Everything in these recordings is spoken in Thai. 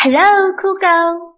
Hello, Google.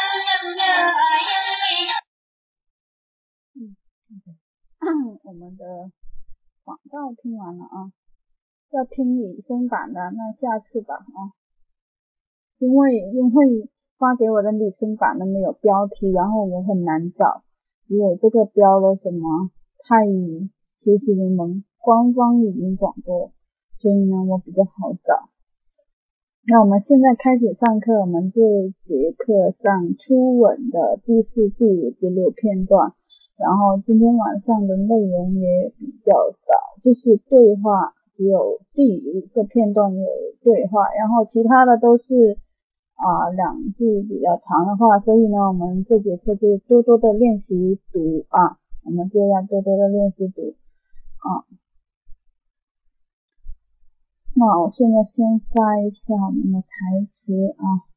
的广告听完了啊，要听女生版的那下次吧啊，因为因为发给我的女生版的没有标题，然后我很难找，只有这个标了什么泰语学习联盟官方语音广播，所以呢我比较好找。那我们现在开始上课，我们这节课上初吻的第四、第五、第六片段。然后今天晚上的内容也比较少，就是对话，只有第五个片段有对话，然后其他的都是啊两句比较长的话，所以呢，我们这节课就多多的练习读啊，我们就要多多的练习读啊。那我现在先发一下我们的台词啊。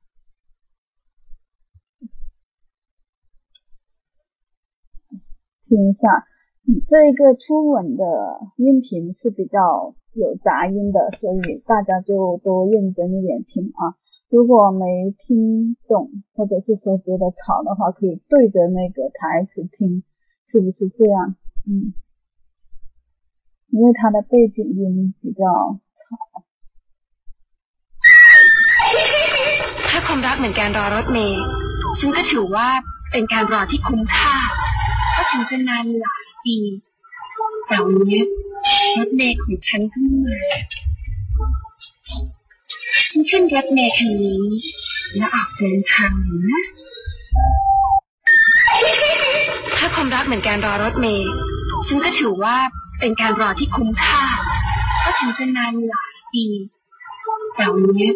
听一下，这个初吻的音频是比较有杂音的，所以大家就多认真一点听啊。如果没听懂，或者是说觉得吵的话，可以对着那个台词听，是不是这样？嗯，因为它的背景音比较吵。ถ้าความรักเหมือนการรอรถเมล์ฉันก็ถือว่าเป็นการรอที่คุ้มค่าก็ ถึงจะนานหลายปีแต่วันนี้รถเมล์ของฉันเพิ่งมาฉันขึ้นรถเมล์คันนี้ แล้วออกเดินทางนะถ้าความรักเหมือนการรอรถเมล์ฉันก็ถือว่าเป็นการรอที่คุ้มค่าก็ถึงจะนานหลายปีแต่วันนี้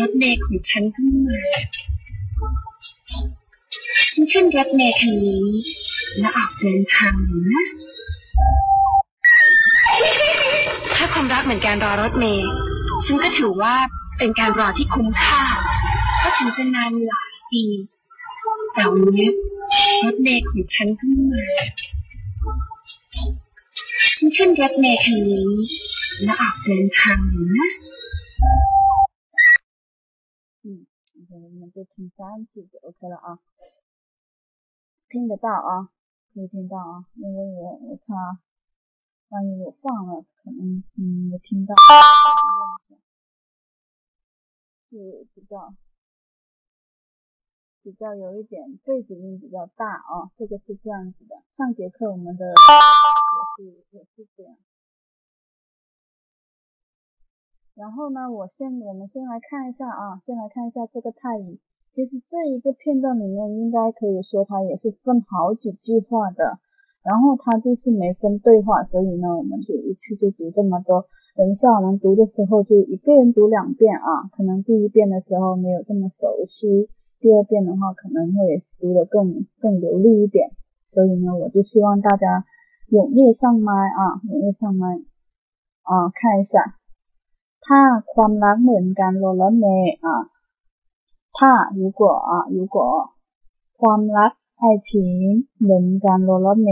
รถเมล์ของฉันเพิ่งมา ฉันขึ้นรถเมล์คันนี้และออกเดินทางนะ ถ้าความรักเหมือนการรอรถเมล์ฉันก็ถือว่าเป็นการรอที่คุ้มค่า ก็ถึงจะนานหลายปีแต่วันนี้รถเมล์ของฉันเพิ่งมา ฉันขึ้นรถเมล์คันนี้และออกเดินทางนะ嗯，我们就听三次就 OK 了啊。 听得到啊，可以听到啊，因为我我怕万一我放了，可能嗯没听到，是比较比较有一点背景音比较大啊，这个是这样子的。上节课我们的也是也是这样。然后呢，我先我们先来看一下啊，先来看一下这个泰语。其实这一个片段里面应该可以说它也是分好几句话的，然后它就是没分对话，所以呢，我们就一次就读这么多。等一下我们读的时候就一个人读两遍啊，可能第一遍的时候没有这么熟悉，第二遍的话可能会读得更更流利一点。所以呢，我就希望大家踊跃上麦啊，踊跃上麦啊，看一下。ถ้าความรักเหมือนกันโรลเมอ่ะ ถ้า如果啊如果ความรัก爱情เหมือนกันโรลเม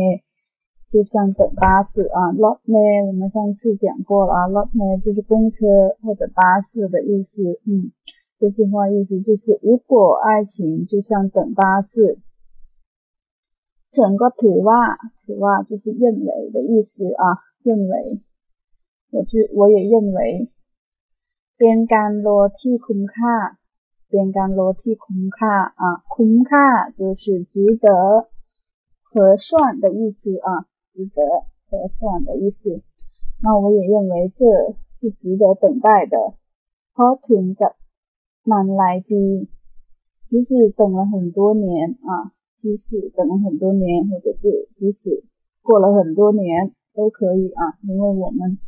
就像等巴士啊รถเม我们上次讲过了啊รถเม就是公车或者巴士的意思嗯这句话意思就是如果爱情就像等巴士ฉันก็ถือว่าถือว่า就是认为的意思啊认为我就我也认为เป็นการโลที่คุ้มค่า เป็นการโลที่คุ้มค่า啊คุ้มค่า就是值得合算的意思啊值得合算的意思那我也认为这是值得等待的เพราะถึงกับนานหลายปี即使等了很多年啊即使等了很多年或者是即使过了很多年都可以啊因为我们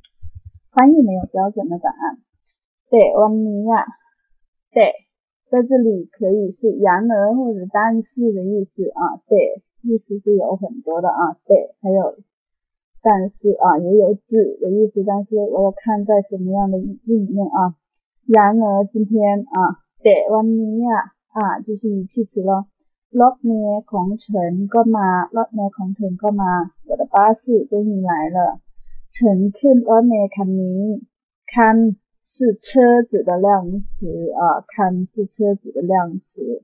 翻译没有标准的答案对，วันนี้啊，对， 在这里可以是然而或者但是的意思啊，对，意思是有很多的啊，对，还有但是啊，也有指的意思，但是我要看在什么样的语境里面啊。然而今天啊，对，วันนี้啊啊，就是语气词了。รถเมล์ของฉันก็มารถเมล์ของฉันก็มา我的巴士终于来了ฉันขึ้นรถเมล์คันนี้คัน 是车子的量词啊，看是车子的量词。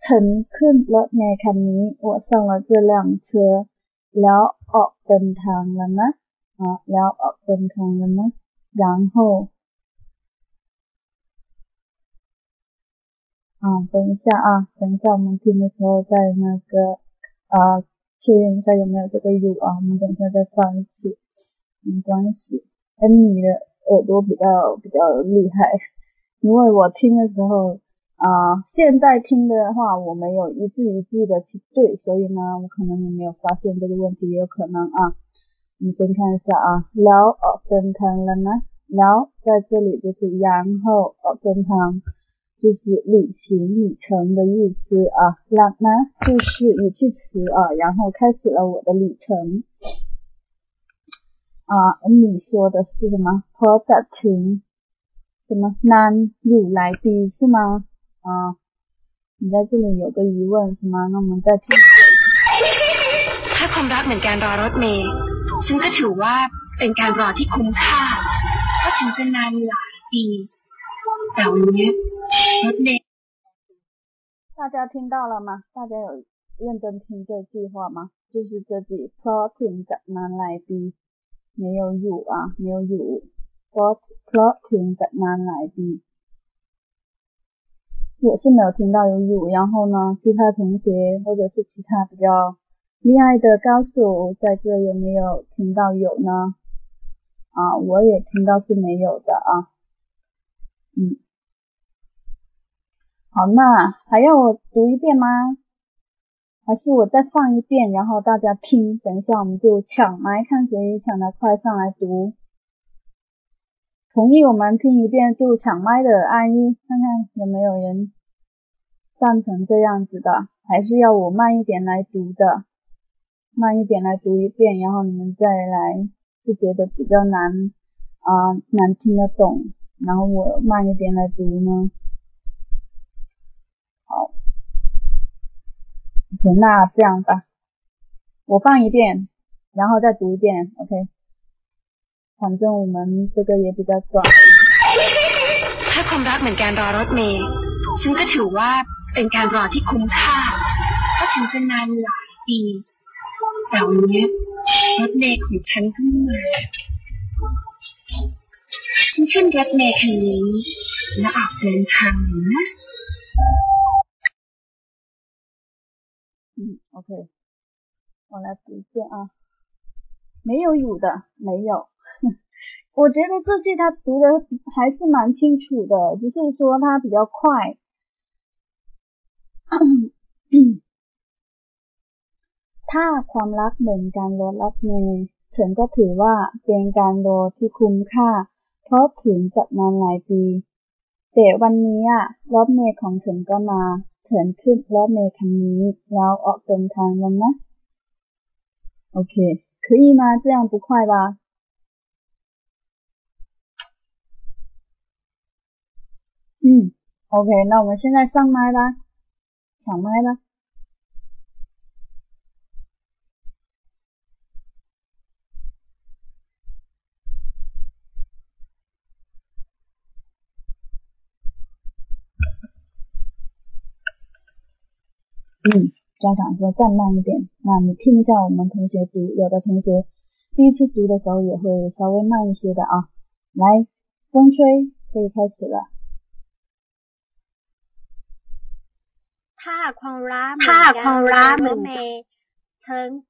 乘ขึ้นรถเมล์คันนี้我上了这辆车แล้วออกเดินทางแล้วนะ啊แล้วออกเดินทางแล้วนะ然后啊等一下啊等一下我们听的时候再那个啊确认一下有没有这个 u 啊我们等一下再放一次 没关系，恩妮的耳朵比较比较厉害，因为我听的时候啊，现在听的话我没有一字一句的去对，所以呢，我可能也没有发现这个问题，也有可能啊。你先看一下啊，แล้วออกเดินทางแล้วนะแล้ว在这里就是然后ออกเดินทาง就是旅行旅程的意思啊，แล้ว呢就是语气词啊，然后开始了我的旅程。 啊，你说的是什么 p r o j e c t 什么难有来的是吗？啊，你在这里有个疑问是吗？那我们再听。ถ้าความรักเหมือนการรอรถเมล์ฉันก็ถือว่าเป็นการรอที่คุ้มค่าก็ถึงจะนานหลายปีแต่วันนี้รถเมล์大家听到了吗？大家有认真听这句话吗？就是这句 p r o j e c t 难来的。 没有อยู่啊没有อยู่เพราะเพราะถึงจะนานหลายปี我是没有听到有อยู่然后呢其他同学或者是其他比较厉害的高手在这有没有听到有呢啊我也听到是没有的啊嗯好那还要我读一遍吗 还是我再放一遍，然后大家听。等一下我们就抢麦，看谁抢得快上来读。同意我们听一遍就抢麦的按一，看看有没有人赞成这样子的，还是要我慢一点来读的，慢一点来读一遍，然后你们再来是觉得比较难啊难听得懂，然后我慢一点来读呢。好。那这样吧，我放一遍，然后再读一遍，OK。反正我们这个也比较短。ถ้าความรักเหมือนการรอรถเมล์ฉันก็ถือว่าเป็นการรอที่คุ้มค่าก็ถึงจะนานหลายปีแต่วันนี้รถเมล์ของฉันเพิ่งมาฉันขึ้นรถเมล์คันนี้และออกเดินทางนะ 嗯，OK，我来读一遍啊。没有有的，没有。 我觉得这句他读的还是蛮清楚的，只是说他比较快。ถ้าความรักเหมือนการรถรถเมล์ฉันก็ถือว่าเป็นการรอที่คุ้มค่า เพราะถึงจะนานหลายปี แต่วันนี้อะรถเมล์ของฉันก็มา ฉันขึ้นรถเมล์คันนี้ แล้วออกเดินทางแล้วนะ โอเค可以吗这样不快吧嗯，OK，那我们现在上麦啦，抢麦啦。 嗯家长说再慢一点，那你听一下我们同学读，有的同学第一次读的时候也会稍微慢一些的啊。来，风吹可以开始了。塔矿拉美，塔矿拉美，曾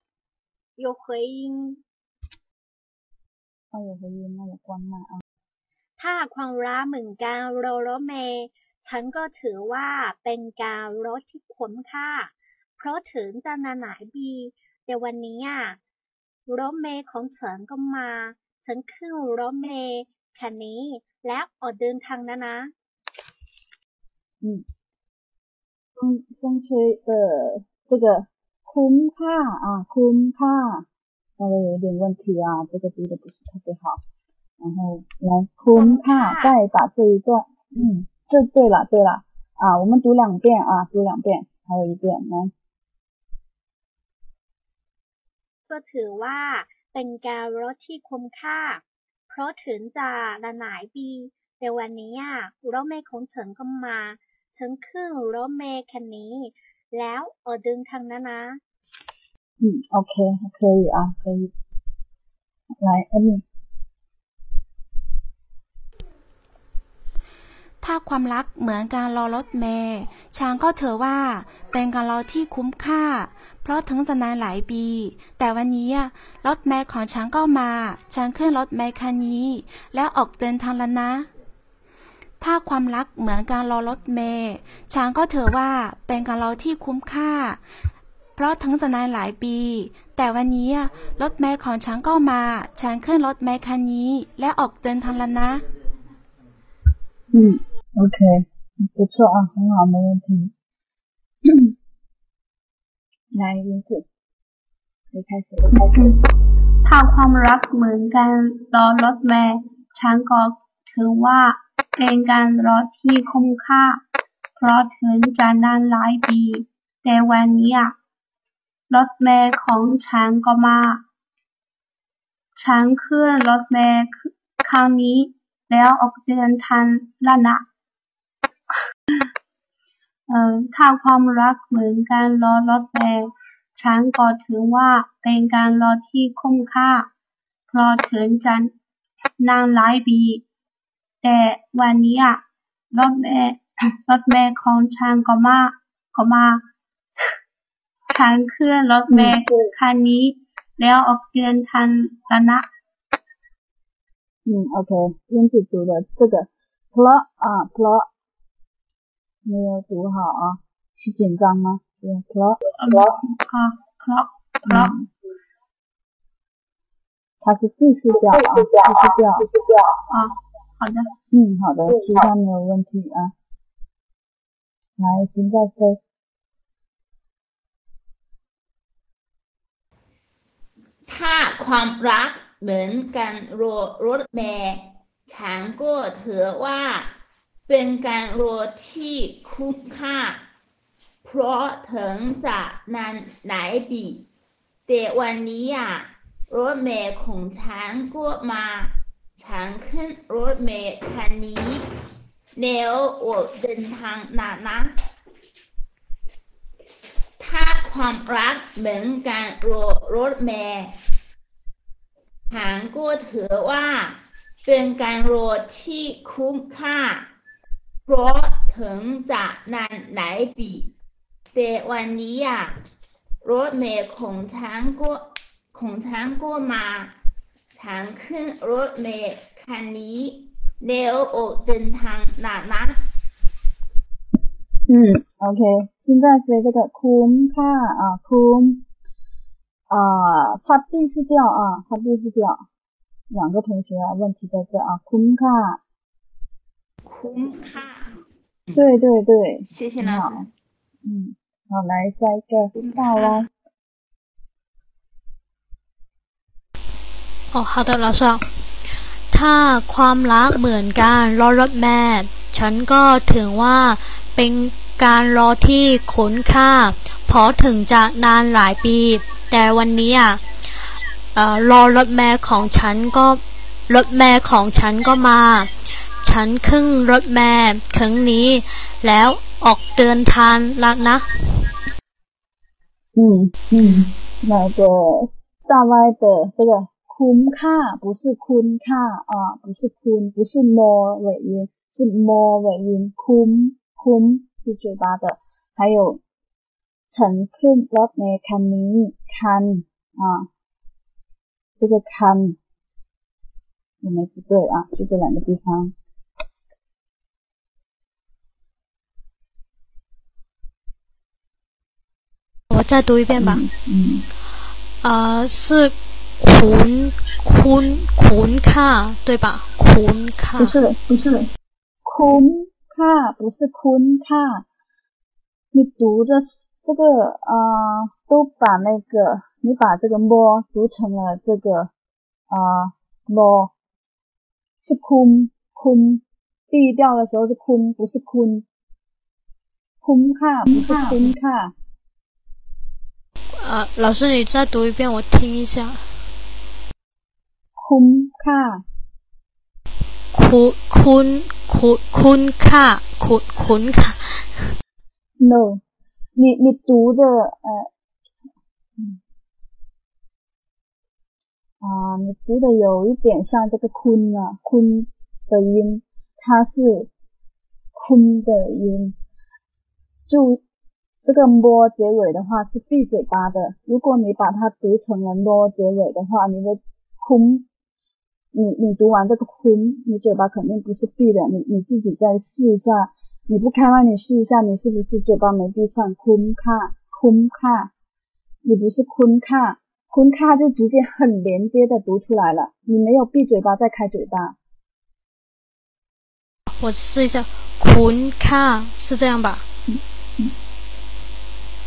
有回音。哦，有回音，那我关了啊。塔矿拉门干罗罗美。 เหมือนการรอรถเมย์ฉันก็ถือว่าเป็นการรถที่คุ้มค่า เพราะถึงจะนานหลายปีแต่วันนี้อะรถเมย์ของฉันก็มา ฉันขึ้นรถเมย์คันนี้ แล้วออกเดินทางแล้วนะ 嗯，风风吹的这个คุ้ค่啊，คุ้ค่稍微有一点问题啊，这个读的不是特别好。然后来คุ้ค่再把这一段，嗯， 这对了对了啊，我们读两遍啊，读两遍，还有一遍来。 ก็ถือว่าเป็นการรถที่คุ้มค่า เพราะถึงจะละหลายปี แต่วันนี้อะรถเมล์ของฉันก็มา ฉันขึ้นรถเมล์คันนี้ แล้วออกเดินทางแล้วนะ 嗯，OK，可以啊，可以。来，艾米， ถ้าความรักเหมือนการรอรถเมล์ช้างก็เถือว่าเป็นการรอที่คุ้มค่า เพราะถึงจะนานหลายปี แต่วันนี้รถเมล์ของช้างก็มา ช้างขึ้นรถเมล์คันนี้ แล้วออกเดินทางแล้วนะ ถ้าความรักเหมือนการรอรถเมล์ช้างก็เถือว่าเป็นการรอที่คุ้มค่า เพราะถึงจะนานหลายปี แต่วันนี้รถเมล์ของช้างก็มา ช้างขึ้นรถเมล์คันนี้ และออกเดินทางแล้วนะ嗯 ，OK，不错啊，很好，没问题。来，林子，可以开始了。开始。 ถ้าความรักเหมือนการรอรถเมล์ฉันก็ถือว่าเป็นการรอที่คุ้มค่า เพราะถึงจะนานหลายปี แต่วันนี้อะรถเมล์ของฉันก็มา ฉันขึ้นรถเมล์ครั้งนี้ แล้วออกเดินทางแล้วนะ เอ่อ ถ้าความรักเหมือนการรอรถเมล์ฉันก็ถือว่าเป็นการรอที่คุ้มค่า เพราะถึงจะนานหลายปี แต่วันนี้อะรถเมล์ รถเมล์ของฉันก็มาก็มา ฉันขึ้นรถเมล์คันนี้ แล้วออกเดินทางแล้วนะ 嗯，OK，燕子读的这个 plot 啊 plot 没有读好啊，是紧张吗？对，plot เพราะเพราะเพราะ 嗯，它是复式调啊，复式调，复式调。啊，好的。嗯，好的，其他没有问题啊。来，现在飞。 ถ้าความรักเหมือนการรอรถเมล์ฉันก็ถือว่า เป็นการรอที่คุ้มค่า เพราะถึงจะนานหลายปีแต่วันนี้อะรถเมล์ของฉันก็มา ฉันขึ้นรถเมล์คันนี้แล้วออกเดินทางนานนะถ้าความรักเหมือนการรอรถเมล์ฉันก็ถือว่า เป็นการรอที่คุ้มค่า เพราะถึงจะนานหลายปีแต่วันนี้อ่ะรถเมล์ของฉันก็ของฉันก็มา ฉันขึ้นรถเมล์ค คันนี้แล้วออกเดินทางนะนะ 嗯，OK，现在飞这个คุ้มค่า啊，คุ้ม啊，发地是掉啊，发地是掉。两个同学啊，问题在这啊，คุ้มค่า คุ้มค่า 对对对，谢谢老师很好。嗯，好，来下一个大歪。อ๋อ好的老师好ถ้าความรักเหมือนการรอรถแม่ ฉันก็ถือว่าเป็นการรอที่คุ้นค่า เพราะถึงจะนานหลายปี แต่วันนี้อ่ะเอ่อรอรถแม่ของฉันก็รถแม่ของฉันก็มา ฉันขึ้นรถแม่ครั้งนี้ แล้วออกเดินทางแล้วนะ 嗯嗯，那个大歪的这个คุ้มค่า不是คุ้นค่า啊，不是คุ้不是么尾音，是么尾音，คุ้มคุ้ม是嘴巴的，还有ฉันขึ้นรถเมล์คันนี้คัน啊，这个คัน有没有不对啊？就这两个地方。 再读一遍吧。嗯啊是坤坤坤卡对吧？坤卡。不是不是。嘞坤卡不是坤卡。你读的这个啊都把那个你把这个摸读成了这个啊摸。是坤坤。第一调的时候是坤不是坤。坤卡不是坤卡。呃，老师你再读一遍，我听一下。 คุ้มค่า คุ้คุ้คุ้คุ้ค่คุ้คุ้ค่ no，你你读的呃，嗯啊，你读的有一点像这个坤啊，坤的音，它是坤的音，就 这个摸结尾的话是闭嘴巴的如果你把它读成了咯结尾的话你的空你你读完这个空你嘴巴肯定不是闭的你你自己再试一下你不开麦你试一下你是不是嘴巴没闭上空卡空卡你不是昆卡昆卡就直接很连接的读出来了你没有闭嘴巴再开嘴巴。我试一下昆卡是这样吧？嗯嗯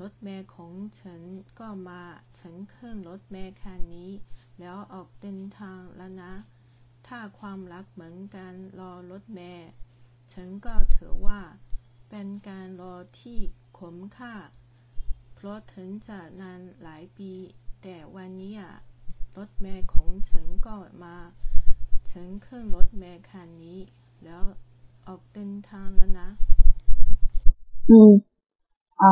รถเมล์ของฉันก็มา ฉันขึ้นรถเมล์คันนี้ แล้วออกเดินทางแล้วนะ ถ้าความรักเหมือนกันรอรถเมล์ฉันก็ถือว่า เป็นการรอที่คุ้มค่า เพราะถึงจะนานหลายปี แต่วันนี้อะรถเมล์ของฉันก็มา ฉันขึ้นรถเมล์คันนี้ แล้วออกเดินทางแล้วนะ嗯啊，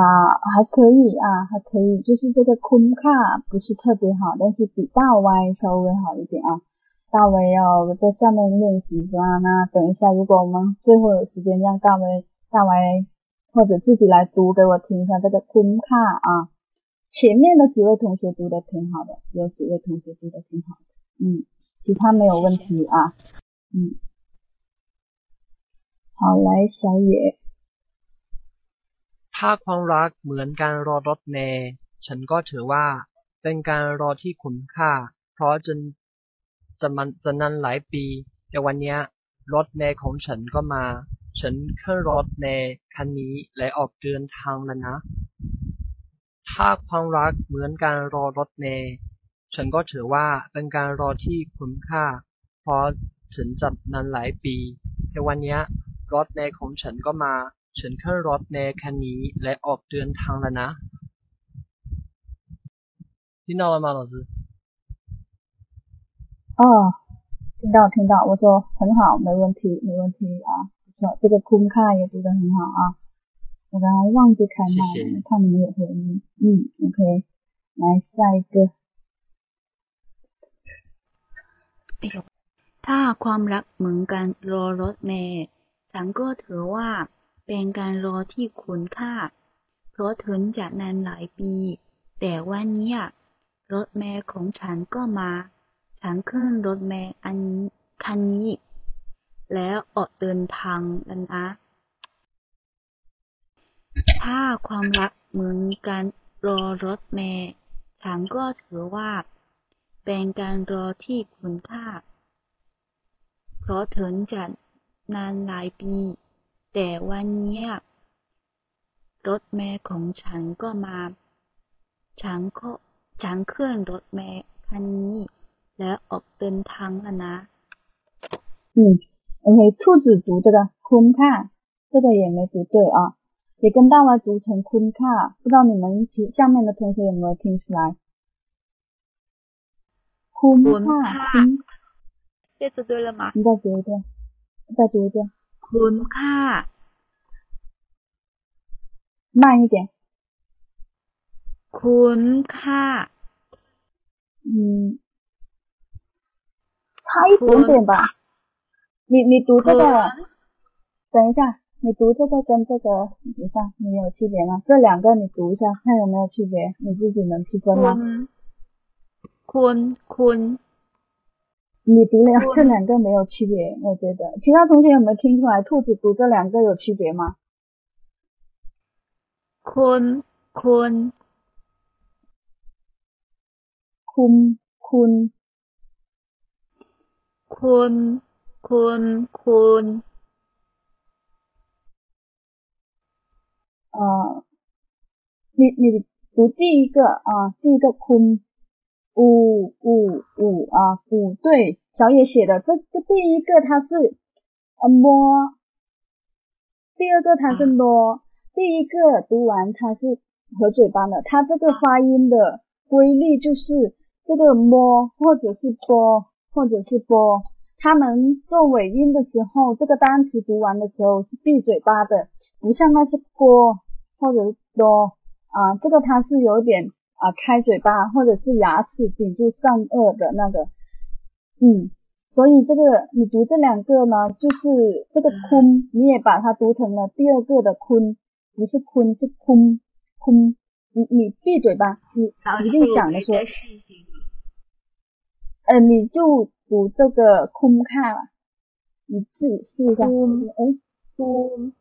还可以啊，还可以，就是这个空卡不是特别好，但是比大 Y 稍微好一点啊。大 V 要在下面练习是吧？那等一下，如果我们最后有时间，让大 V 大 Y 或者自己来读给我听一下这个空卡啊。前面的几位同学读的挺好的，有几位同学读的挺好的，嗯，其他没有问题啊，嗯。好，来小野。 ถ้าความรักเหมือนการรอรถเมล์ฉันก็ถือว่า เป็นการรอที่คุ้มค่า เพราะจนจะมันจะนานหลายปี แต่วันเนี้ยรถเมล์ของฉันก็มา ฉันขึ้นรถเมล์คันนี้และออกเดินทางแล้วนะ ถ้าความรักเหมือนการรอรถเมล์ฉันก็ถือว่าเป็นการรอที่คุ้มค่า เพราะถึงจะนานหลายปี แต่วันเนี้ยรถเมล์ของฉันก็มา ฉันขึ้นรถเมล์คันนี้และออกเดินทางแล้วนะ听到了吗，老师？哦， 听到听到，我说很好，没问题没问题啊，不错，这个คุ้卡也读得很好啊。我刚刚忘记开麦了，怕你们有回音。嗯，OK，来下一个。ถ้าความรักเหมือนการรอรถเมล์ฉันก็ถือว่า เป็นการรอที่คุ้มค่า เพราะถึงจะนานหลายปี แต่วันนี้รถเมล์ของฉันก็มา ฉันขึ้นรถเมล์อันคันนี้ แล้วออกเดินทางกันนะ ถ้าความรักเหมือนการรอรถเมล์ฉันก็ถือว่า เป็นการรอที่คุ้มค่า เพราะถึงจะนานหลายปี แต่วันนี้รถเมล์ของฉันก็มา ฉันก็ฉันขึ้นรถเมล์คันนี้ แล้วออกเดินทางแล้วนะ 嗯，OK，兔子读这个คุ้卡，这个也没读对啊，也跟大家读成คุ้卡，不知道你们下面的同学有没有听出来？คุ้卡，คุ้，这次对了吗？你再读一遍，再读一遍， คุ้มค่า 慢一点。 คุ้มค่า 嗯，差一点点吧。你你读这个，等一下，你读这个跟这个，等一下，你有区别吗？这两个你读一下，看有没有区别，你自己能区分 คุ 吗？ ณ คุณ คุณ 你读了，这两个没有区别。我觉得。其他同学有没有听出来兔子读这两个有区别吗？坤坤。坤坤。坤坤坤。啊。你你读第一个啊，第一个坤。五五五啊，五对，小野写的。这这第一个它是呃摸，第二个它是摸，第一个读完它是合嘴巴的，它这个发音的规律就是这个摸或者是波或者是波，它们做尾音的时候，这个单词读完的时候是闭嘴巴的，不像那是波或者是多啊，这个它是有点啊开嘴巴或者是牙齿顶住上颚的那个，嗯，所以这个你读这两个呢，就是这个坤，你也把它读成了第二个的坤，不是坤是坤坤，你你闭嘴巴，你一定，想着说我再，试一试。呃，你就读这个空看了，你自己试一下，空哎คุ้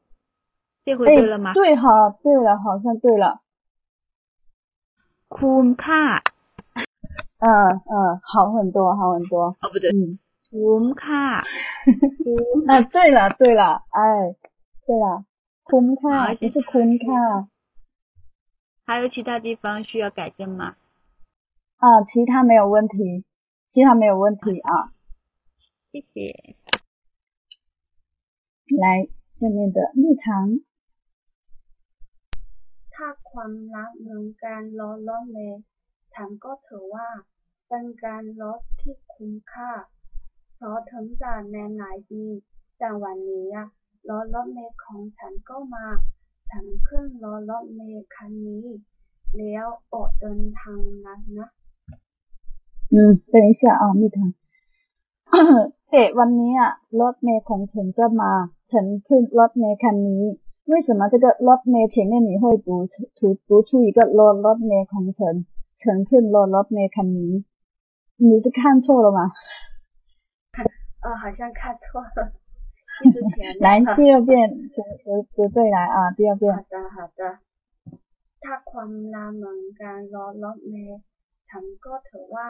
这回哎对了吗？对哈，对了，好像对了，คุ้มค่า 嗯嗯，好很多，好很多，哦，不对，嗯。 คุ้มค่า 啊，对了对了，哎，对了，คุ้卡好不是คุ้卡还有其他地方需要改正吗？啊，其他没有问题，其他没有问题啊。谢谢。来，下面的蜜糖， ถ้าความรักเหมือนการล้อล้อมแลฉันก็เถือว่า เป็นการล้อที่คุ้มค่า เพราะถึงจะแนนหลายปีแต่วันนี้ล้อล้อเมของฉันก็มา ฉันขึ้นล้อล้อเมคันนี้ แล้วออกเดินทางนั้นนะ อืมเป็นเสียเอไม่ทังเตะวันนี้อะรถเมย์ของฉันก็มา ฉันขึ้นรถเมย์คันนี้ 为什么这个รถเมล์前面你会读读读出一个รถรถเมล์ของฉันฉันขึ้นรถรถเมล์คันนี้你是看错了吗？呃，好像看错了，记住前面来了。第二遍读读读对来啊，第二遍。好的好的 ถ้าความรักเหมือนการรอรถเมล์ฉันก็ถือว่า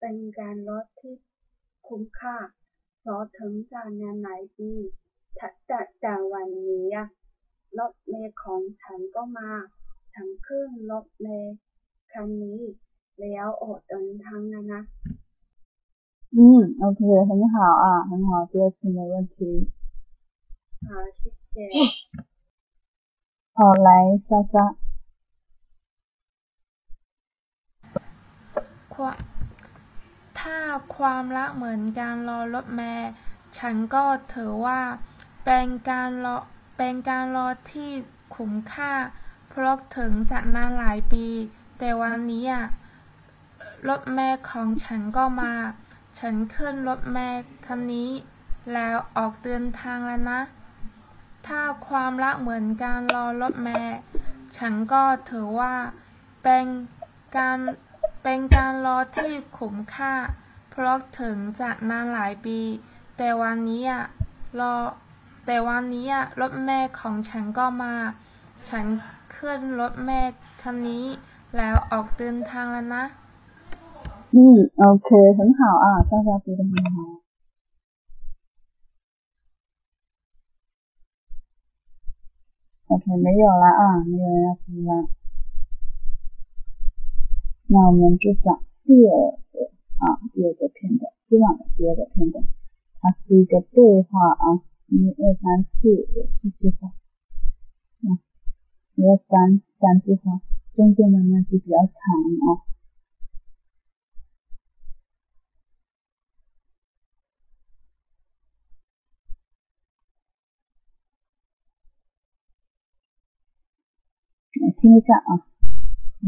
เป็นการรถที่คุ้มค่า เพราะถึงจะนานหลายปีแต่แต่แต่วันนี้อะ รถเมล์ของฉันก็มา ฉันขึ้นรถเมล์คันนี้ แล้วออกเดินทางแล้วนะ 嗯，OK，很好啊，很好，第二次没问题。好谢谢好，来莎莎， ความถ้า ถ้าความรักเหมือนการรอรถเมล์ฉันก็ถือว่าเป็นการรอ เป็นการรอที่คุ้มค่า เพราะถึงจะนานหลายปี แต่วันนี้อะรถเมล์ของฉันก็มา ฉันขึ้นรถเมล์คันนี้ แล้วออกเดินทางแล้วนะ ถ้าความรักเหมือนการรอรถเมล์ฉันก็ถือว่าเป็นการเป็นการรอที่คุ้มค่า เพราะถึงจะนานหลายปี แต่วันนี้อะรอ แต่วันนี้อะรถเมล์ของฉันก็มา ฉันขึ้นรถเมล์คันนี้ แล้วออกเดินทางแล้วนะ 嗯，OK，很好啊，莎莎读的很好。OK，没有了啊，没有人要读了。那我们就讲第二个啊，第二个片段，今晚的第二个片段，它是一个对话啊， 一二三四有四句话，啊，一二三三句话，中间的那句比较长啊。来听一下啊，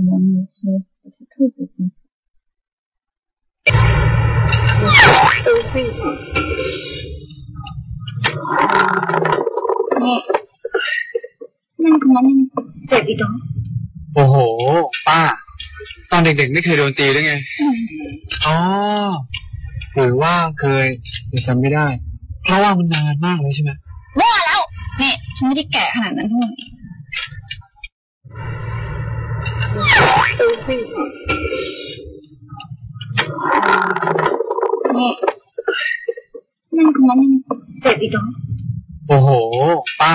我们也是也是兔子听。 นี่นั่นตรงนั้นยังเจ็บอีกเหรอโอ้โห ป้า ตอนเด็กๆ ไม่เคยโดนตีด้วยไง อ๋อหรือว่าเคยแต่จำไม่ได้ เพราะว่ามันนานมากเลยใช่ไหมว่าแล้วนี่ฉันไม่ได้แก่ขนาดนั้นทั้งหมดนี่นั่นตรงนั้นยัง เจ็บอีกเหรอโอ้โห ป้า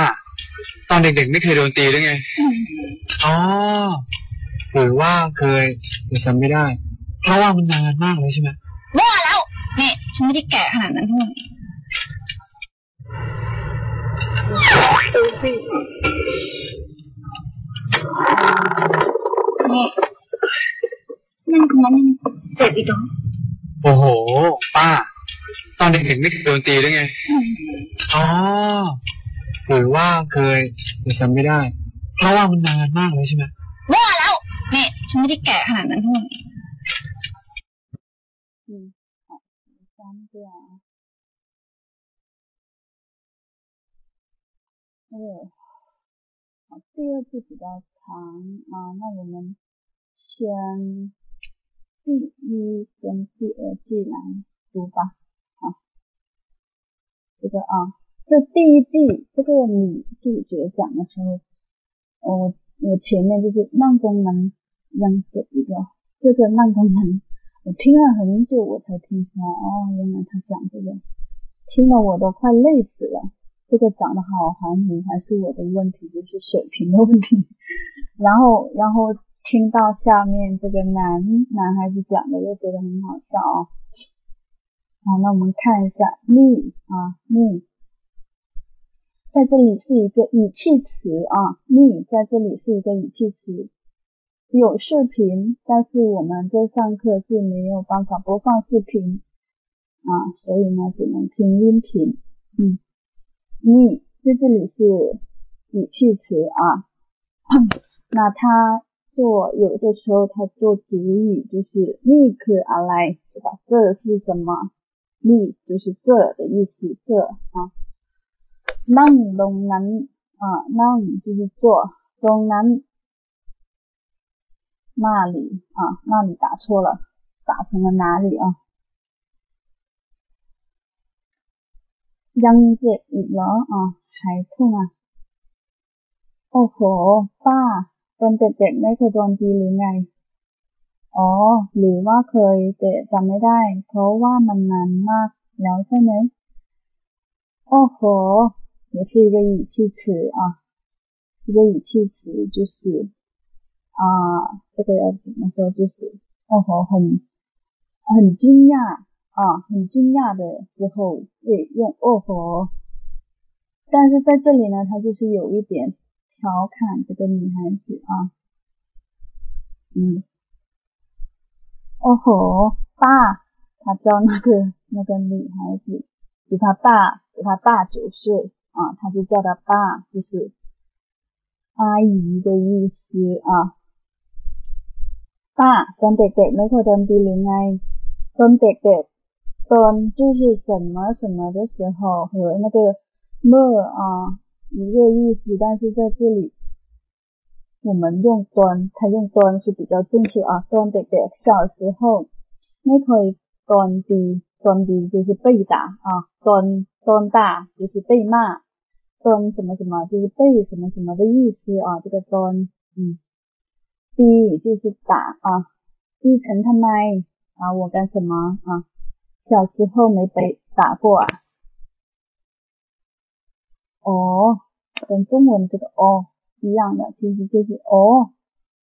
ตอนเด็กๆไม่เคยโดนตีด้วยไง อ๋อหรือว่าเคยแต่จำไม่ได้ เพราะว่ามันนานมากเลยใช่ไหมว่าแล้วนี่ฉันไม่ได้แก่ขนาดนั้นทั้งหมดนี่นั่นตรงนั้นยังเจ็บอีกเหรอโอ้โห ป้าต อนเด็กๆไม่เคยโดนตีด้วยไง อ๋อ หรือว่าเคยแต่จำไม่ได้ เพราะว่ามันนานมากเลยใช่ไหม ว่าแล้วนี่ฉันไม่ได้แก่ขนาดนั้นทั้งหมด嗯，好，三个啊。哦，好，第二句比较长啊，那我们先第一跟第二句来读吧。 这个啊，这第一季这个女主角讲的时候，我我前面就是慢功能央这一个，这个慢功能。我听了很久，我才听出来，哦，原来他讲这个，听了我都快累死了。这个讲的好含糊，还是我的问题，就是水平的问题。然后，然后听到下面这个男男孩子讲的，又觉得很好笑啊、好，那我们看一下 me 啊 me，在这里是一个语气词啊，me 在这里是一个语气词。有视频，但是我们这上课是没有办法播放视频啊，所以呢只能听音频。嗯，，me 在这里是语气词啊，那它做有的时候它做主语就是你可阿来，对吧？这是什么？你就是这的意思，这啊。นั่งตรงนั้น啊，นั่ง就是坐，ตรงนั้น那里啊，那里打错了，打成了哪里啊？ยังเจ็บอีกเหรออ่ะหายทุ่งอ่ะ โอ้โห ป้า ตอนเด็กๆไม่เคยโดนตีหรือไง อ๋อ หรือว่าเคยแต่จำไม่ได้ เพราะว่ามันนานมากแล้วใช่ไหมโอ้โห也是一个语气词啊，一个语气词就是啊，这个要怎么说？就是哦吼，很很惊讶啊，很惊讶的时候会用哦吼，但是在这里呢，它就是有一点调侃这个女孩子啊，嗯， 哦吼，爸， 他叫那个那个女孩子比他大，比他大九岁啊，他就叫他爸，就是阿姨的意思啊。爸ตอนเด็กๆไม่เคยโดนตีหรือไงตอนเด็กๆตอน就是什么什么的时候和那个么啊一个意思，但是在这里 我们用端，它用端是比较正确啊，端的的，小时候，那可以端的端的就是被打啊，端端大就是被骂，端什么什么就是被什么什么的意思啊，这个端，嗯，，d 就是打啊，一层他妈啊，我干什么啊，小时候没被打过啊。哦，跟中文这个哦。一样的，其实就是哦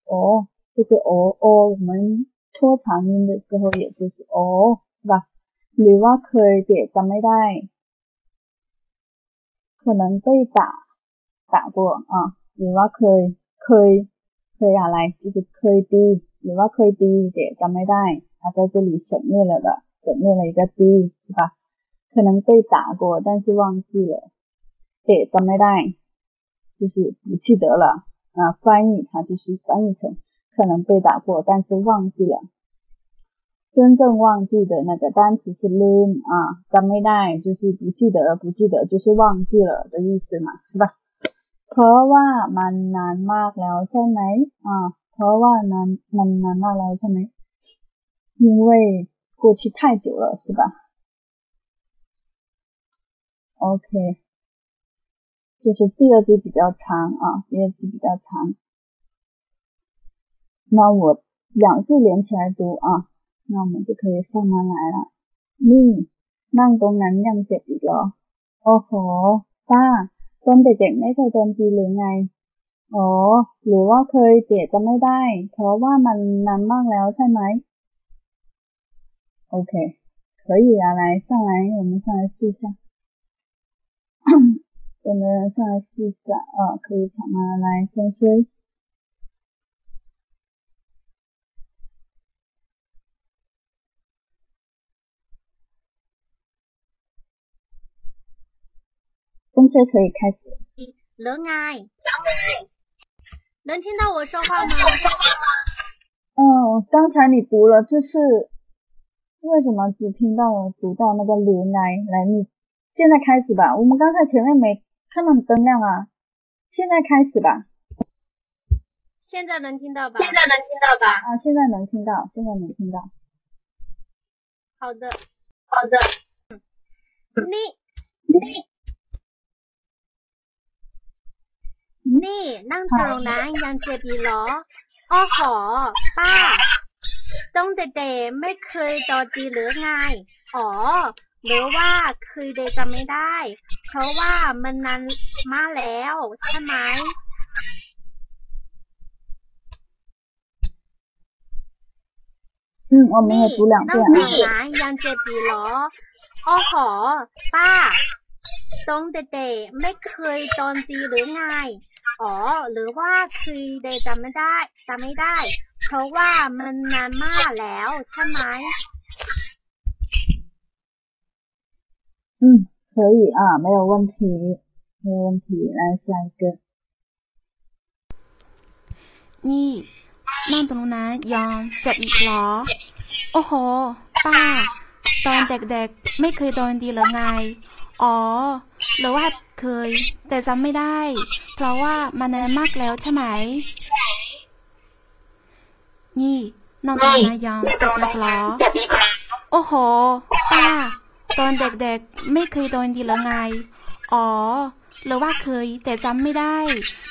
哦，这个哦哦，我们拖长音的时候也就是哦，是吧？หรือว่าเคยเด็กจำไม่ได้ 可能被打打过啊，หรือว่าเคยเคยเคยอะไร就是เคยตีหรือว่าเคยตีเด็กจำไม่ได้他在这里省略了的省略了一个ตี是吧可能被打过但是忘记了เจำไม่ได้ 就是不记得了啊翻译它就是翻译成可能被打过但是忘记了真正忘记的那个单词是 learn 啊จำไม่ได้就是不记得不记得就是忘记了的意思嘛是吧เพราะว่ามันนานมากแล้วใช่ไหมอ่าเพราะว่านานมันนานมากแล้วใช่ไหม因为过去太久了是吧 OK 就是第二句比较长啊第二句比较长那我两句连起来读啊那我们就可以上มา来了นี่นั่งตรงนั้นยังเจ็บอีกเหรอโอ้โหป้าตอนเด็กๆไม่เคยโดนตีหรือไง อ๋อ หรือว่าเคยเจ็บจะไม่ได้ เพราะว่ามันนานมากแล้วใช่ไหมโอเค可以啊，来上来，我们上来试一下。 有没有人上来试一下？啊，可以抢吗？来，先吹。风吹可以开始。能听到我说话吗？嗯，刚才你读了，就是为什么只听到我读到那个人爱？来，你现在开始吧。我们刚才前面没开满灯亮啊！现在开始吧。现在能听到吧？现在能听到吧？啊，现在能听到，现在能听到。好的，好的。你你你，哪当然杨杰比咯？哦吼，爸，懂得的，没看到的留哎，哦。 หรือว่าคือเดจะไม่ได้ เพราะว่ามันนั้นมาแล้วใช่ไหมอืมอ๋อไม่ดูแล้วนอน้นยังเจ็บอยู่หรอโอ้โหป้าตรงเด็กๆไม่เคยตอนตีหรือไง อ๋อ หรือว่าคือเดจำไม่ได้จำไม่ได้ เพราะว่ามันนานมากแล้วใช่ไหม 嗯，可以啊，没有问题，没有问题。来下一个。นี่นั่งตรงนั้นยอมเจ็บอีกเหรอ โอ้โห ป้า ตอนเด็กๆไม่เคยโดนดีหรือไง อ๋อ หรือว่าเคย แต่จำไม่ได้ เพราะว่ามันนานมากแล้วใช่ไหม นี่น้องตนายอมเจ็บอีกเหรอโอ้โห ป้า ตอนเด็กๆไม่เคยโดนดีหรือไง อ๋อ หรือว่าเคย แต่จำไม่ได้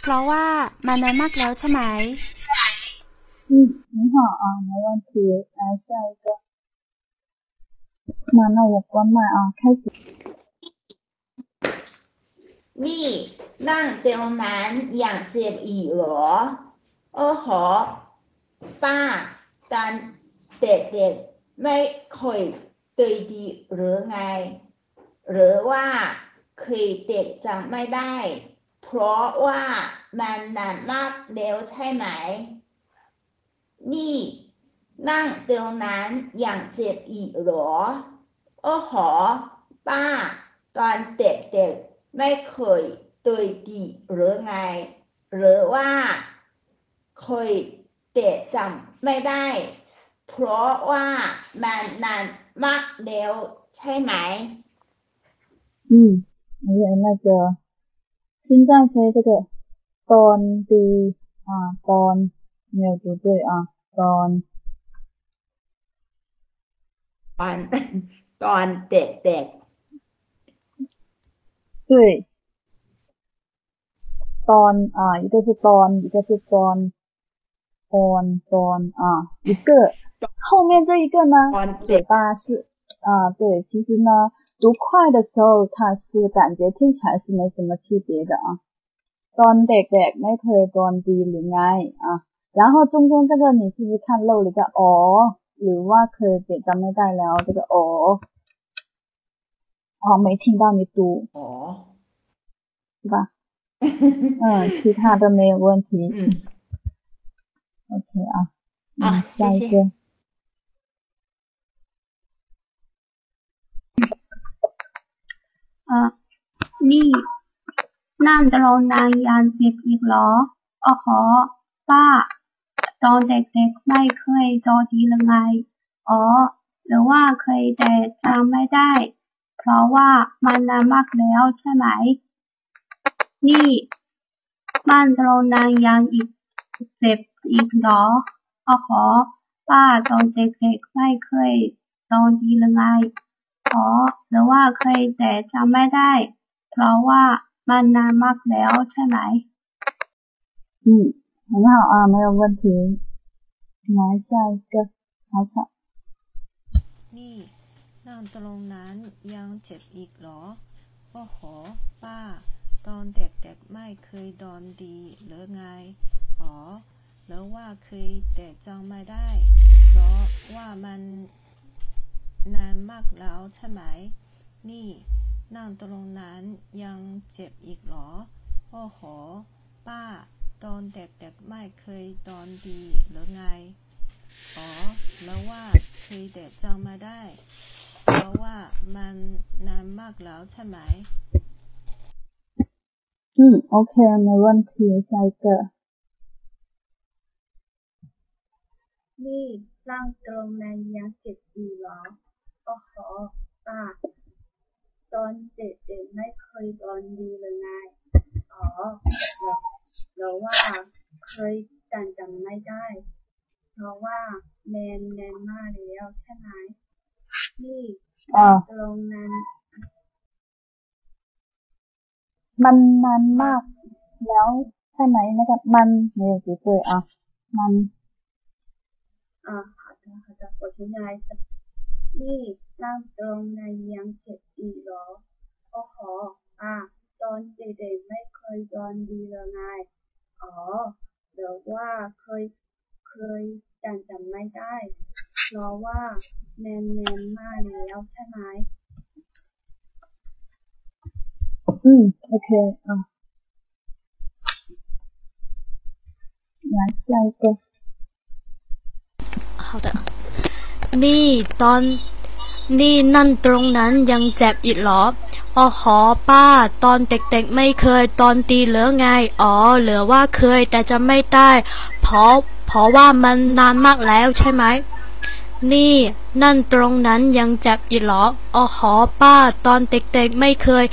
เพราะว่ามันนานมากแล้วใช่ไหม嗯，很好啊，没问题。来下一个。那那我关麦啊，开始。นี่นั่งตรงนั้นอย่างเจ็บอีกเหรอโอ้โหป้าตอนเด็กๆไม่เคย ตีดีหรือไง หรือว่าเคยเด็กจำไม่ได้ เพราะว่ามันนานมากแล้วใช่ไหม นี่นั่งตรงนั้นอยังเจ็บอีกหรอ โอ้โห ป้า ตอนเด็กๆไม่เคยตุยดีหรือไง หรือว่า เคยแต่จำไม่ได้ เพราะว่ามันนาน มากแล้วใช่ไหม 嗯，哎呀，那个心脏飞这个ตอนดีอ่าตอน没有读对啊，ตอน ตอน ตอนเด็ก 对，ตอน啊，一个是ตอน，一个是ตอนตอนตอน啊，一个 后面这一个呢， ๆ ตอน 嘴 เด็ก 巴是啊，对，其实呢，读快的时候，它是感觉听起来是没什么区别的啊。ตอนเด็กๆไม่เคยตอนดีหรือไงอ่ะ然后中间这个你是不是看漏了一个哦หรือว่าเคยแต่จำไม่ได้แล้ว这个哦哦没听到你读 อ๋อ 是吧嗯其他的没有问题 อืม OK 啊啊嗯下谢谢 อะ นี่ นั่งตรงนานยานเจ็บอีกเหรออ๋อหอป้า ตอนเด็กๆไม่เคยโดนทีละไง อ๋อ หรือว่าเคยแต่จำไม่ได้ เพราะว่ามันนานมากแล้วใช่ไหม นี่บ้านตรงนานยานอีกเจ็บอีกเหรออ๋อหอป้าตอนเด็กๆไม่เคยโดนทีละไง อ๋อ หรือว่าเคยแต่จำไม่ได้ เพราะว่ามันนานมากแล้วใช่ไหม 嗯很好啊没有问题来下一个好巧 นี่ นั่งตรงนั้นยังเจ็บอีกเหรอ โอ้โห ป้า ตอนเด็กๆไม่เคยโดนดีหรือไง อ๋อ หรือว่าเคยแต่จำไม่ได้ เพราะว่ามันนานมากแล้วใช่ไหม นี่ นั่งตรงนั้นยังเจ็บอีกหรอ โอ้โห ป้า ตอนเด็กๆไม่เคยตอนดีหรือไง อ๋อ แล้วว่าเคยเด็กจำมาได้ เพราะว่ามันนานมากแล้วใช่ไหม อืม โอเคในวันทีใช่เกอนี่ร่างตรงนั้นยังเจ็บอยู่หรอโอ้โหป้า ตอนเด็กๆไม่เคยดอนดีเลยนายอ๋อเราวว่าเคยจำจำไม่ได้ เพราะว่าแมนแนนมาแล้วใช่ไหมนี่ตรงนั้น มันนานมาก แล้วใช่ไหมนะครับ มันเดี๋ยวสิเปื่อยอะ มัน อ่าขอโทษขอโทษขอโทษนายนี่ างตรงนั้นยังเจ็บอีกเหรอ โอ้โหอ่าตอนเด็กๆไม่เคยโดนดีเลยไง อ๋อหรือว่าเคย เคยแต่จำไม่ได้ เพราะว่าแมนแมนมากแล้วใช่ไหม 嗯 OK 啊来下一个好的 นี่ตอ นี่นั่นตรงนั้นยังเจ็บอีกเหรออ๋อหอป้า ตอนเด็กๆไม่เคยตอนตีเหลือไง อ๋อ เหลือว่าเคยแต่จะไม่ได้เพราะเพราะว่ามันนานมากแล้วใช่ไหม นี่นั่นตรงนั้นยังเจ็บอีกเหรออ๋อหอป้า ตอนเด็กๆไม่เคย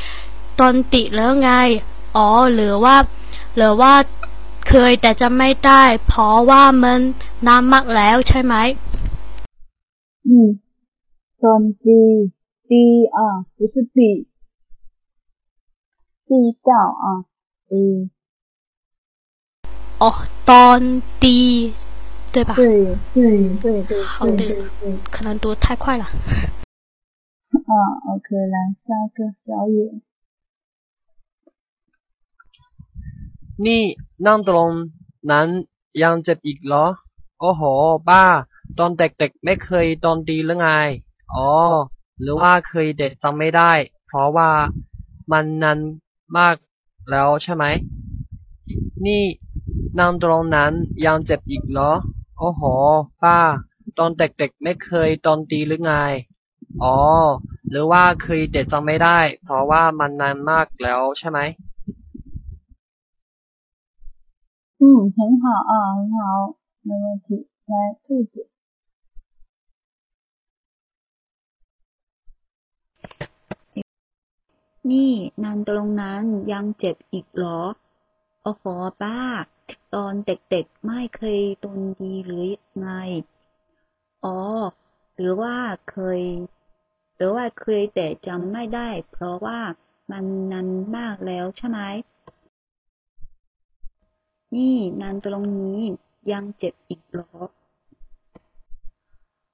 ตอนติเหลือไง อ๋อ เหรือว่า เหรือว่าเคยแต่จะไม่ได้เพราะว่ามันนานมากแล้วใช่ไหม嗯ตอ ดีดีอ่ะ不是比地道啊ดี 哦，ตอนตี对吧？对对对对好对的对对可能读太快了。啊 OK 来下一个小野 นี่นั่งตรงนั้นยังเจ็บอีกเหรอ โอ้โห ป้า ตอนเด็กๆไม่เคยตอนดีหรือไง อ๋อ หรือว่าเคยเด็กจำไม่ได้ เพราะว่ามันนานมากแล้วใช่ไหม นี่นั่งตรงนั้นยังเจ็บอีกเหรอ โอ้โห ป้า ต ตอนเด็กๆไม่เคยโดนตีหรือไง อ๋อ หรือว่าเคยแต่จำไม่ได้ เพราะว่ามันนานมากแล้วใช่ไหม 嗯，很好啊，很好，没问题。来，兔子， นี่นานตรงนั้นยังเจ็บอีกเหรอโอ้โหป้า ตอนเด็กๆไม่เคยโดนดีหรือไง อ๋อ หรือว่าเคย หรือว่าเคยแต่จำไม่ได้ เพราะว่ามันนานมากแล้วใช่ไหม นี่นานตรงนี้ยังเจ็บอีกเหรอ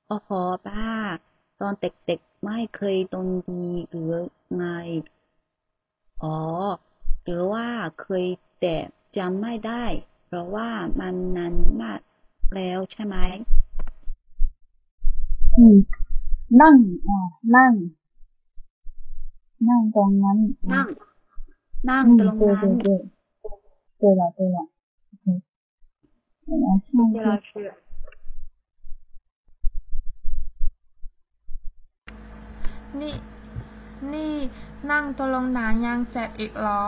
โอ้โหป้า ตอนเด็กๆไม่เคยโดนดีหรือไง อ๋อ หรือว่าเคยแต่จำไม่ได้ เพราะว่ามันนานมากแล้วใช่ไหม 嗯，นั่งอ่านั่ง นั่งตรงนั้น นั่ง นั่ง 嗯， ตรง 对 นั้น 对对，对了对了，OK，我来上一这个老师 นี่ นี่ นั่งตัวลงหนายังเจ็บอีกเหรอ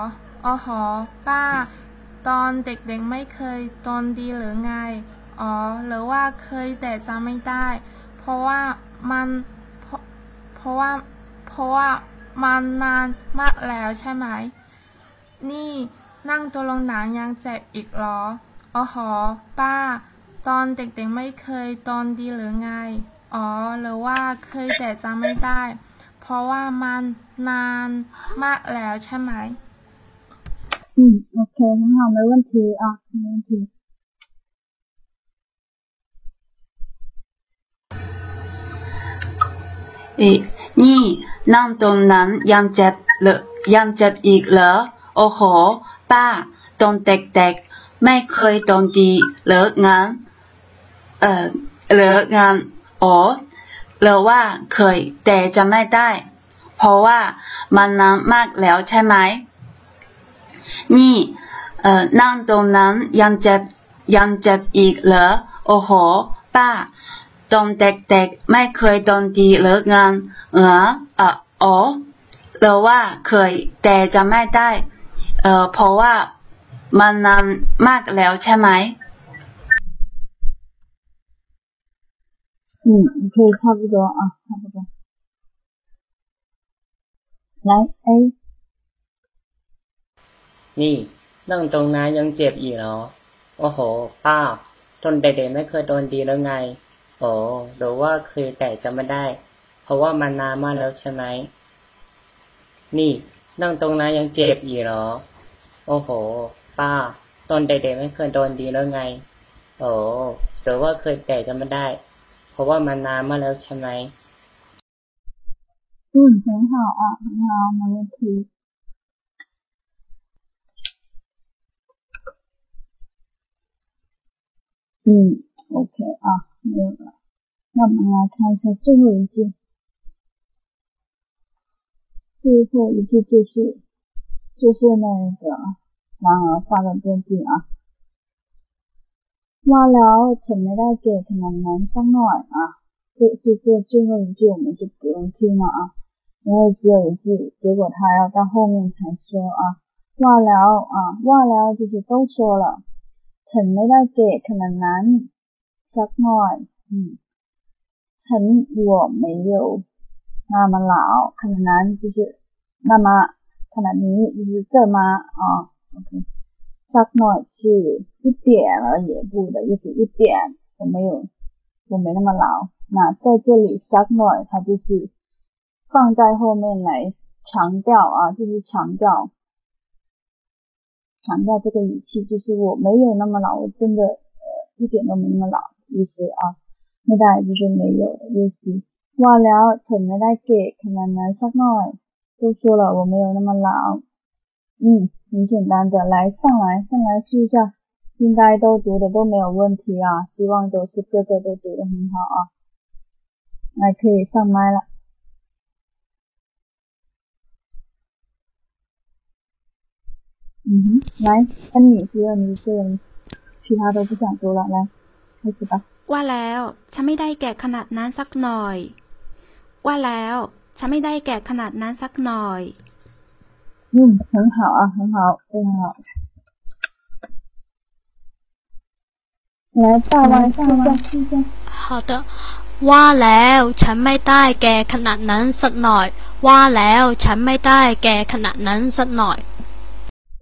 อ๋อหอ ป้า ตอนเด็กๆไม่เคยตอนดีหรือไง อ๋อ หรือว่าเคยแต่จำไม่ได้ เพราะว่ามัน เพราะว่า เพราะว่ามันนานมากแล้วใช่ไหม นี่นั่งตัวลงหนายังเจ็บอีกเหรออ๋อหอ ป้า ตอนเด็กๆไม่เคยตอนดีหรือไง อ๋อ หรือว่าเคยแต่จำไม่ได้ เพราะว่ามัน นานมากแล้วใช่ไหม อืม โอเคงั้นเราไม่วันทีอะไม่วันทีเอ๊นี่นั่งตรงนั้นยังเจ็บหรือยังเจ็บอีกเหรอ โอ้โห ป้าตอนเด็กๆไม่เคยตอนดีเลิกงาน เอ่อเลิกงาน อ๋อเราว่าเคยแต่จะไม่ได้ เพราะว่ามันนานมากแล้วใช่ไหม นี่ เอ่อ นั่งตรงนั้นยังเจ็บยังเจ็บอีกเหรอ โอ้โห ป้า ตอนเด็กๆไม่เคยโดนดีหรืองานเออเอออ๋อหรือว่าเคยแต่จะไม่ได้ เอ่อ เพราะว่ามันนานมากแล้วใช่ไหม 嗯，OK，差不多啊，差不多。 来，A，นี่ นั่งตรงนั้นยังเจ็บอีกเหรอ โอ้โห ป้าตนเด็กๆไม่เคยโดนดีแล้วไง โอ้หรือว่าเคยแต่จำไม่ได้ เพราะว่ามันนานมากแล้วใช่ไหม นี่ นั่งตรงนั้นยังเจ็บอีกเหรอ โอ้โห ป้าตอนเด็กๆไม่เคยโดนดีแล้วไง โอ้หรือว่าเคยแต่จำไม่ได้ เพราะว่ามันนานมากแล้วใช่ไหม 嗯，很好啊，很好，没问题。嗯，OK 啊，没有了。那我们来看一下最后一句。最后一句就是就是那个男儿发的这句啊。ว่าแล้วฉันไม่ได้เกรดขนาดนั้นสักหน่อย啊，这这这最后一句我们就不用听了啊， 因为只有一句，结果他要到后面才说啊。ว่าแล้ว啊，ว่าแล้ว就是都说了，ฉันไม่ได้เกรดขนาดนั้นสักหน่อย嗯，ฉัน我没有那么老，ขนาดนั้น就是那么ขนาดนี้就是这么啊，OK。สักหน่อย是一点而已，不的意思，一点，我没有，我没那么老。那在这里สักหน่อย它就是 放在后面来强调啊，就是强调，强调这个语气，就是我没有那么老，我真的呃一点都没那么老意思啊，ไม่ได้就是没有的意思。ว่าแล้วฉันไม่ได้เกะขนาดนั้นสักหน่อย，都说了我没有那么老，嗯。很简单的，来上来上来试一下，应该都读的都没有问题啊，希望都是个个都读的很好啊。来，可以上麦了。 嗯哼，来，恩你第二，你是其他都不想读了，来，开始吧。 ว่าแล้วฉันไม่ได้แก่ขนาดนั้นสักหน่อย ว่าแล้วฉันไม่ได้แก่ขนาดนั้นสักหน่อย 嗯，很好啊，很好，非常好。来，大王试一下，试一下。好的 ว่าแล้วฉันไม่ได้แก่ขนาดนั้นสักหน่อย ว่าแล้วฉันไม่ได้แก่ขนาดนั้นสักหน่อย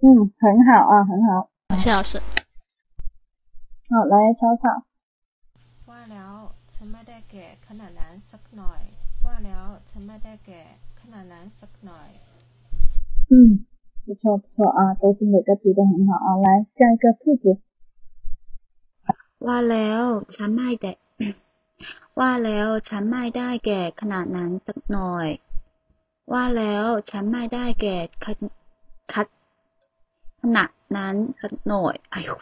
嗯，很好啊，很好。谢老师。好，来草草。 ว่าแล้วฉันไม่ได้แก่ขนาดนั้นสักหน่อย ว่าแล้วฉันไม่ได้แก่ขนาดนั้นสักหน่อย 嗯，不错不错啊，都是每个读的很好啊。来，下一个兔子。 ว่าแล้วฉันไม่ได้ ว่าแล้วฉันไม่ได้แก่ขนาดนั้นสักหน่อย ว่าแล้วฉันไม่ได้แก่ขนคัด ขนาดนั้นสักหน่อย哎呦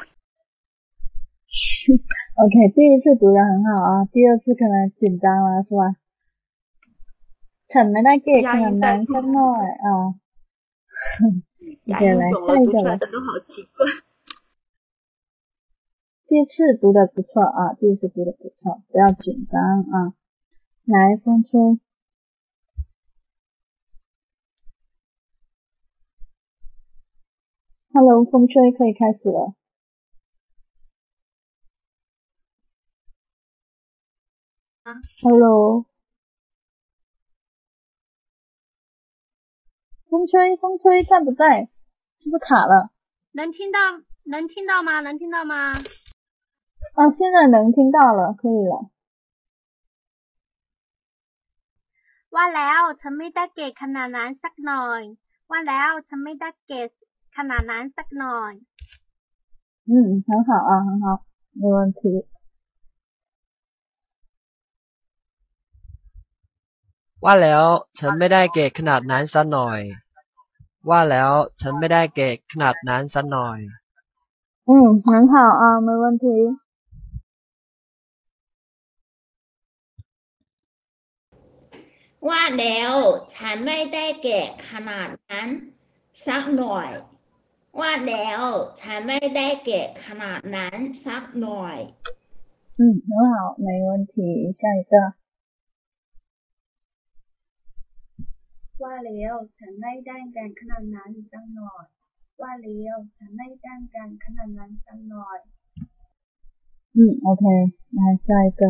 OK，第一次读的很好啊，第二次可能紧张了是吧？ฉันไม่ได้เก่งขนาดนั้นสักหน่อย啊。牙 OK，来龈肿了，下一个来读出来的。都好奇怪。第一次读的不错啊，第一次读的不错，不要紧张啊。来，风吹。 Hello，风吹可以开始了。Hello，风吹，风吹在不在？是不是卡了？能听到能听到吗？能听到吗？啊，现在能听到了，可以了。 ว่าแล้วฉันไม่ได้เก่งขนาดนั้นสักหน่อย ว่าแล้วฉันไม่ได้เก่ง ขนาดนั้นสักหน่อย อืมทั้งสองออกทั้งออกโดนทีว่าแล้วฉันไม่ได้เกรขนาดนั้นสักหน่อย ว่าแล้วฉันไม่ได้เกรขนาดนั้นสักหน่อย อืมทั้งสองออกไม่วันทีว่าแล้วฉันไม่ได้เก่ขนาดนั้น สักหน่อย ว่าแล้วฉันไม่ได้แก่ขนาดนั้นสักหน่อย 嗯，很好，没问题。下一个。 ว่าแล้วฉันไม่ได้การขนาดนั้นสักหน่อย ว่าแล้วฉันไม่ได้การขนาดนั้นสักหน่อย 嗯，OK，来下一个。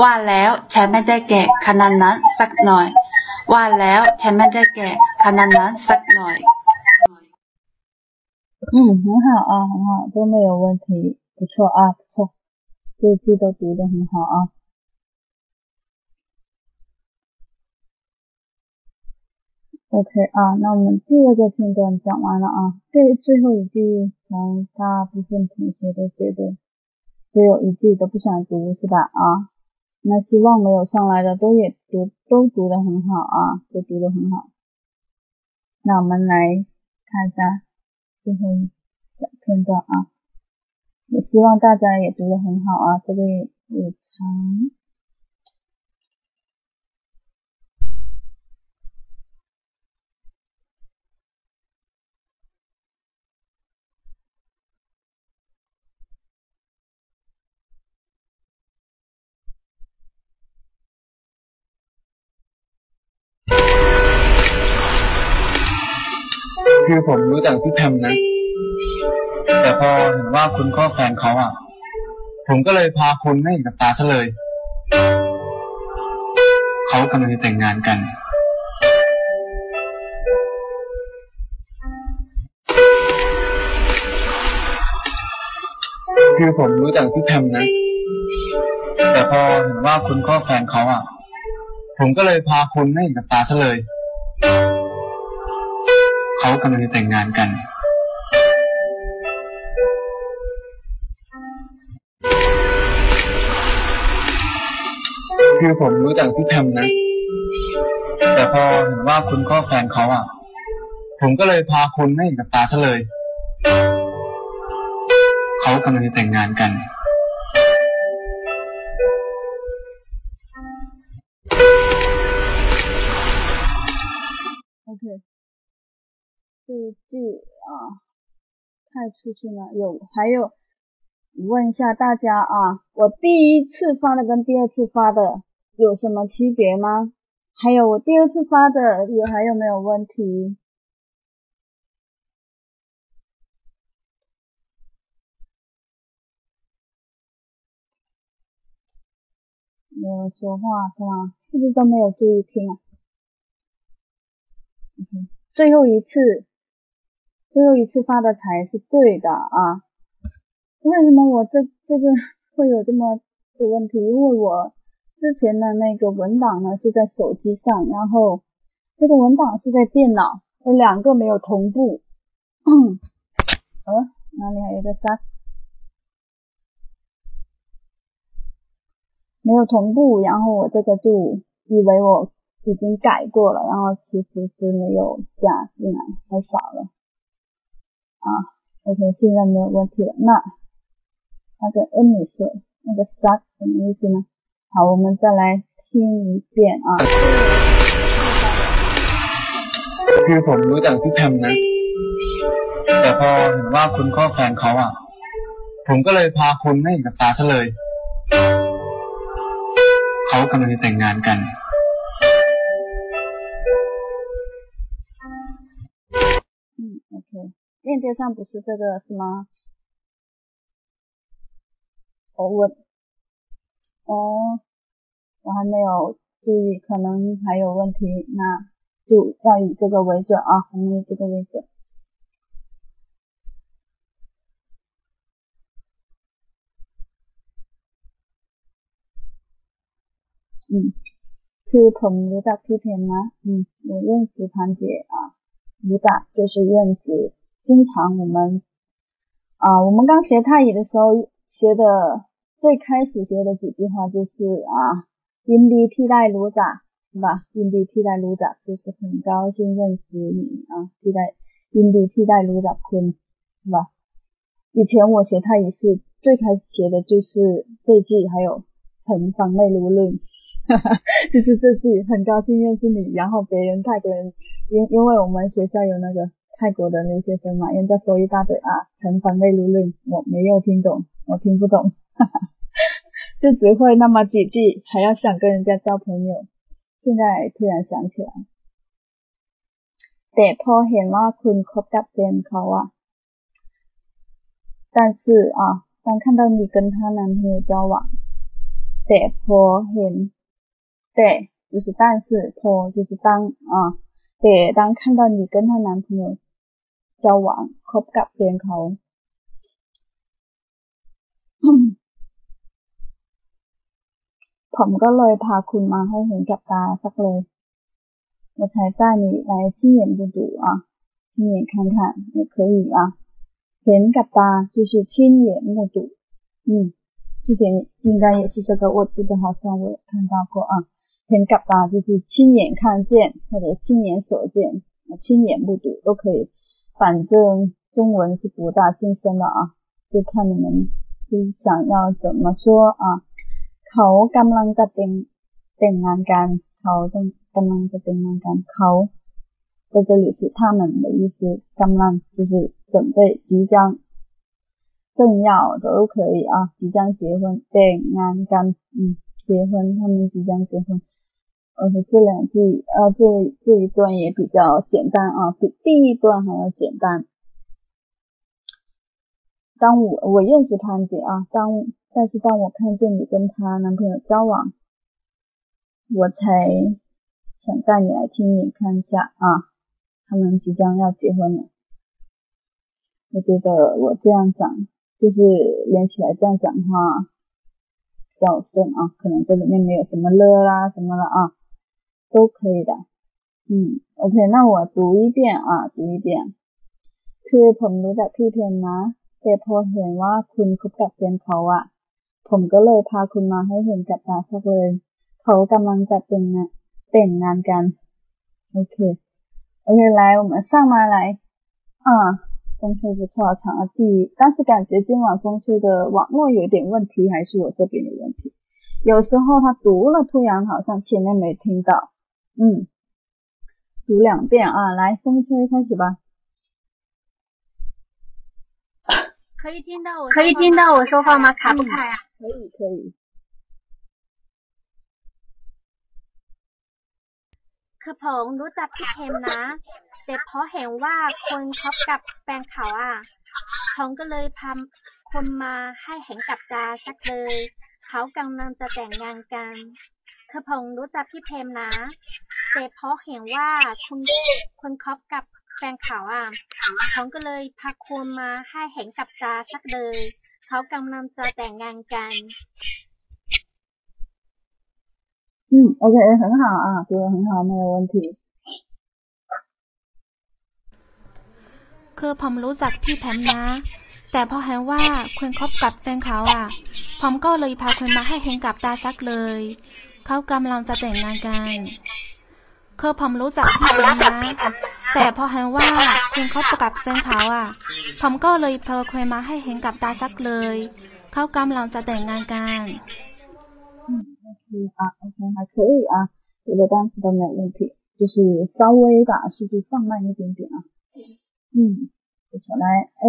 ว่าแล้วฉันไม่ได้แก่ขนาดนั้นสักหน่อย ว่าแล้วฉันไม่ได้แก่ขนาดนั้นสักหน่อย 嗯，很好啊，很好，都没有问题，不错啊，不错，这句都读得很好啊。OK 啊，那我们第二个片段讲完了啊，这最后一句，可能大部分同学都觉得只有一句都不想读是吧？啊， 那希望没有上来的都也读都读的很好啊，都读的很好。那我们来看一下最后一小片段啊，也希望大家也读的很好啊，这个也也长。 คือผมรู้จักพี่แพมนะ แต่พอเห็นว่าคุณก็แฟนเขาอะ ผมก็เลยพาคุณไม่เห็นกับตาซะเลย เขากำลังจะแต่งงานกัน คือผมรู้จักพี่แพมนะ แต่พอเห็นว่าคุณก็แฟนเขาอะ ผมก็เลยพาคุณไม่เห็นกับตาซะเลย เขากำลังจะแต่งงานกัน คือผมรู้จักพี่แพมนะ แต่พอเห็นว่าคุณก็แฟนเขาอะ ผมก็เลยพาคุณไม่เห็นกับตาซะเลย เขากำลังจะแต่งงานกัน 数据啊，太出去了。有还有问一下大家啊，我第一次发的跟第二次发的有什么区别吗？还有我第二次发的有还有没有问题？没有说话是吗？是不是都没有注意听啊？OK，最后一次，最后一次发的才是对的啊。为什么我这这个 会有这么多问题？因为我之前的那个文档呢是在手机上，然后这个文档是在电脑，有两个没有同步。呃，哪里还有个三？没有同步，然后我这个就以为我已经改过了，然后其实是没有加进来，太少了。啊，OK，现在没有问题了。那那个 Amy 那个 start 什么意思呢？好，我们再来听一遍啊。คือผมรู้จักพี่แพมนะ แต่พอเห็นว่าคุณก็แฟนเขาอ่ะ ผมก็เลยพาคุณไม่เห็นกับตาซะเลย เขากำลังจะแต่งงานกัน 链接上不是这个是吗？哦，我，哦，我还没有注意，可能还有问题，那就要以这个为准啊，我们以这个为准。嗯，คือผมรู้จักพี่เพนนะ嗯，我认识潘姐啊，รู้จัก就是认识， 经常我们啊，我们刚学泰语的时候学的最开始学的几句话就是啊，宾迪替代卢扎是吧？宾迪替代卢扎就是很高兴认识你啊，替代宾迪替代卢扎坤是吧？以前我学泰语是最开始学的就是这句，还有很防内卢论。哈 哈就是这句，很高兴认识你。然后别人泰国人，因因为我们学校有那个泰国的留学生嘛，人家说一大堆啊，陈方内如论，我没有听懂，我听不懂，就只会那么几句，还要想跟人家交朋友。现在突然想起来，แต่พอเห็นว่าคุณคบกับแฟนเขาอะ但是啊，当看到你跟她男朋友交往，แต่พอเห็น对，就是但是破就是当啊，对，当看到你跟她男朋友 交往คบกับแฟนเขาผมก็เลยพาคุณมาให้เห็นกับตาสักเลย我才带你来亲眼目睹啊，亲眼看看也可以啊。เห็นกับตา就是亲眼目睹，嗯，这点应该也是这个，我记得好像我有看到过啊。ห็นกับตา就是亲眼看见或者亲眼所见，亲眼目睹都可以。 反正中文是博大精深的啊，就看你们是想要怎么说啊。เขากำลังจะแต่งแต่งงานกันเขาต้องกำลังจะแต่งงานกันเขา在这里是他们的意思，กำลัง就是准备即将正要都可以啊，即将结婚แต่งงานกัน嗯，结婚他们即将结婚。 而且，这两句，呃，这这一段也比较简单啊，比第一段还要简单。当我我认识潘姐啊，当但是当我看见你跟她男朋友交往，我才想带你来亲眼看一下啊，他们即将要结婚了。我觉得我这样讲，就是连起来这样讲的话比较顺啊，可能这里面没有什么了啦什么了啊。都可以的，嗯，OK，那我读一遍啊，读一遍คือผมรู้จักพี่เพนนะแต่พอเห็นว่าคุณคบกับแฟนเขาอะผมก็เลยพาคุณมาให้เห็นกับตาสักเลยเขากำลังจะแต่งงานแต่งงานกันโอเคโอเค来我们上麦来啊风吹不错长了第但是感觉今晚风吹的网络有点问题还是我这边有问题有时候他读了突然好像前面没听到 嗯，读两遍啊，来，风吹开始吧。 可以听到我可以听到我说话吗？卡不卡呀？可以可以。 คือผมรู้จักพี่เทมนะ แต่เพราะเห็นว่าคนคบกับแฟนเขาอ่ะผมก็เลยพาคนมาให้เห็นกับตาสักเลย เขากำลังจะแต่งงานกัน คือผมรู้จักพี่เทมนะ แต่เพราะเห็นว่าคุณคนคบกับแฟนเขาอ่ะผมก็เลยพาคนมาให้เห็นกับตาสักเลย เขากำลังจะแต่งงานกัน 嗯，OK，很好啊，读的很好，没有问题。 คือผมรู้จักพี่แพมนะ แต่พอเห็นว่าคุณคบกับแฟนเขาอ่ะ ผมก็เลยพาคุณมาให้เห็นกับตาซักเลย เขากำลังจะแต่งงานกัน คือผมรู้จักพี่แพมนะ แต่พอเห็นว่าคุณคบกับแฟนเขาอ่ะ ผมก็เลยพาคุณมาให้เห็นกับตาซักเลย เขากำลังจะแต่งงานกัน 嗯，OK 啊，OK 还可以啊，读的单词都没有问题，就是稍微把速度放慢一点点啊。嗯，接下来 A，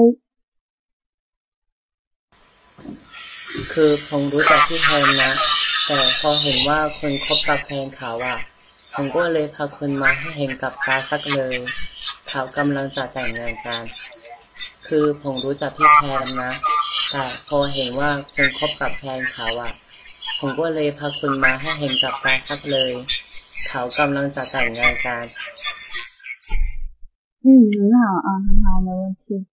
คือผมรู้จักพี่แพนนะ แต่พอเห็นว่าคุณคบกับแฟนเขาอะผมก็เลยพาคุณมาให้เห็นกับตาสักเลย เขากำลังจะแต่งงานกัน คือผมรู้จักพี่แพนนะ แต่พอเห็นว่าคุณคบกับแฟนเขาอะผมก็เลยพาคุณมาให้เห็นกับตาสักเลย เขากำลังจะแต่งงานกัน 嗯，很好啊，很好，没问题。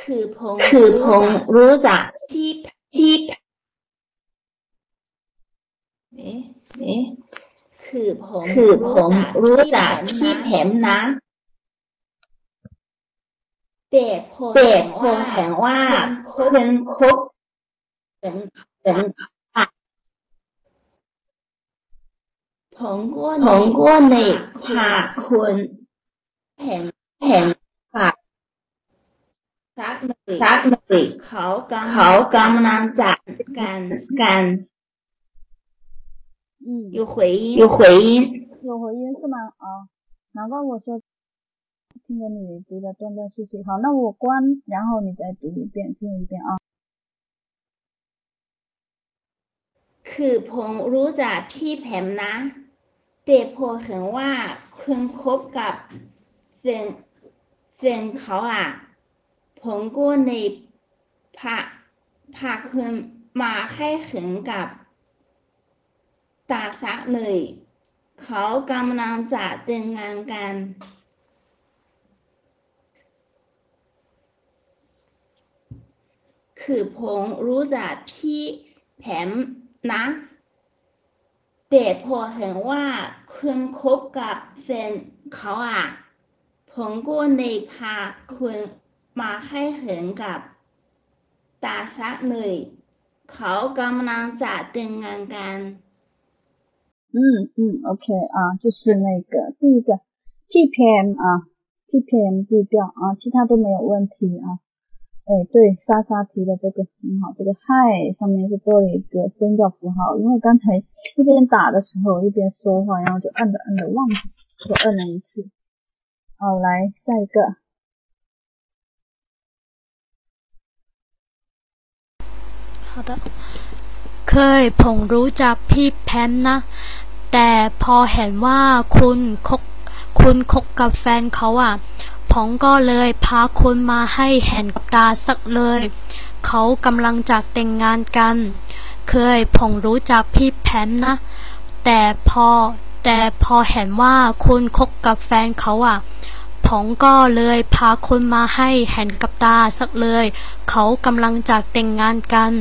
คือผมคือผมรู้จักที่ที่เอ๊ะเอ๊ะคือผมคือผมรู้จักพี่แผมนะแต่พอแต่พอเห็นว่าคนคบเป็นเป็นผมก็ผมก็ในพาคนแผมแผมฝาก ซักหนึ่งซักหนึ่งเขากำเขากำลังจัดกันกัน嗯，有回音有回音有回音是吗？哦，难怪我说听着你读的断断续续。好，那我关，然后你再读一遍，听一遍啊。 คือผมรู้จักพี่แผมนะ แต่พอเห็นว่าคุณคบกับแฟนแฟนเขาอ่ะ ผมก็ในพาพาคุณมาให้เห็นกับตาซักเลย เขากำลังจะแต่งงานกันคือผมรู้จักพี่แผม นะแต่พอเห็นว่าคุณคบกับแฟนเขาอะ ผมก็เลยพาคุณ มาให้เห็นกับตาซักเลย เขากำลังจะแต่งงานกัน 嗯嗯，OK 啊，就是那个第一个 ppm 啊，ppm 对调啊，其他都没有问题啊。哎，对，莎莎提的这个很好，这个 hi 上面是多了一个声调符号，因为刚才一边打的时候一边说话，然后就摁着摁着忘记，就摁了一次。好，来下一个。 เคยผมรู้จักพี่แพมนะ แต่พอเห็นว่าคุณคบคุณคบกับแฟนเขาอะ ผมก็เลยพาคุณมาให้เห็นกับตาสักเลย เขากำลังจะแต่งงานกัน เคยผมรู้จักพี่แพมนะ แต่พอแต่พอเห็นว่าคุณคบกับแฟนเขาอะผมก็เลยพาคุณมาให้เห็นกับตาสักเลย เขากำลังจะแต่งงานกัน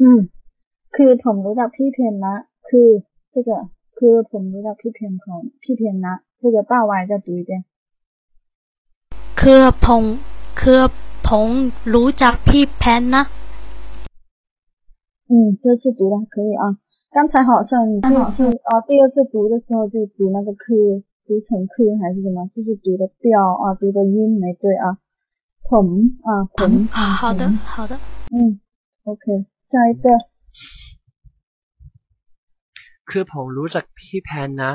อืม คือผมรู้จักพี่เพนนะ คือ这个คือผมรู้จักพี่เพนของพี่เพนนะ这个大 Y 再读一遍 คือผมคือผมรู้จักพี่แพนนะ 嗯，这次读的还可以啊。刚才好像你就是啊，第二次读的时候就读那个科，读成科还是什么，就是读的调啊，读的音没对啊。ผม啊，ผม啊，好的ผม好的嗯，OK， ใจเตอคือผมรู้จักพี่แพนนะ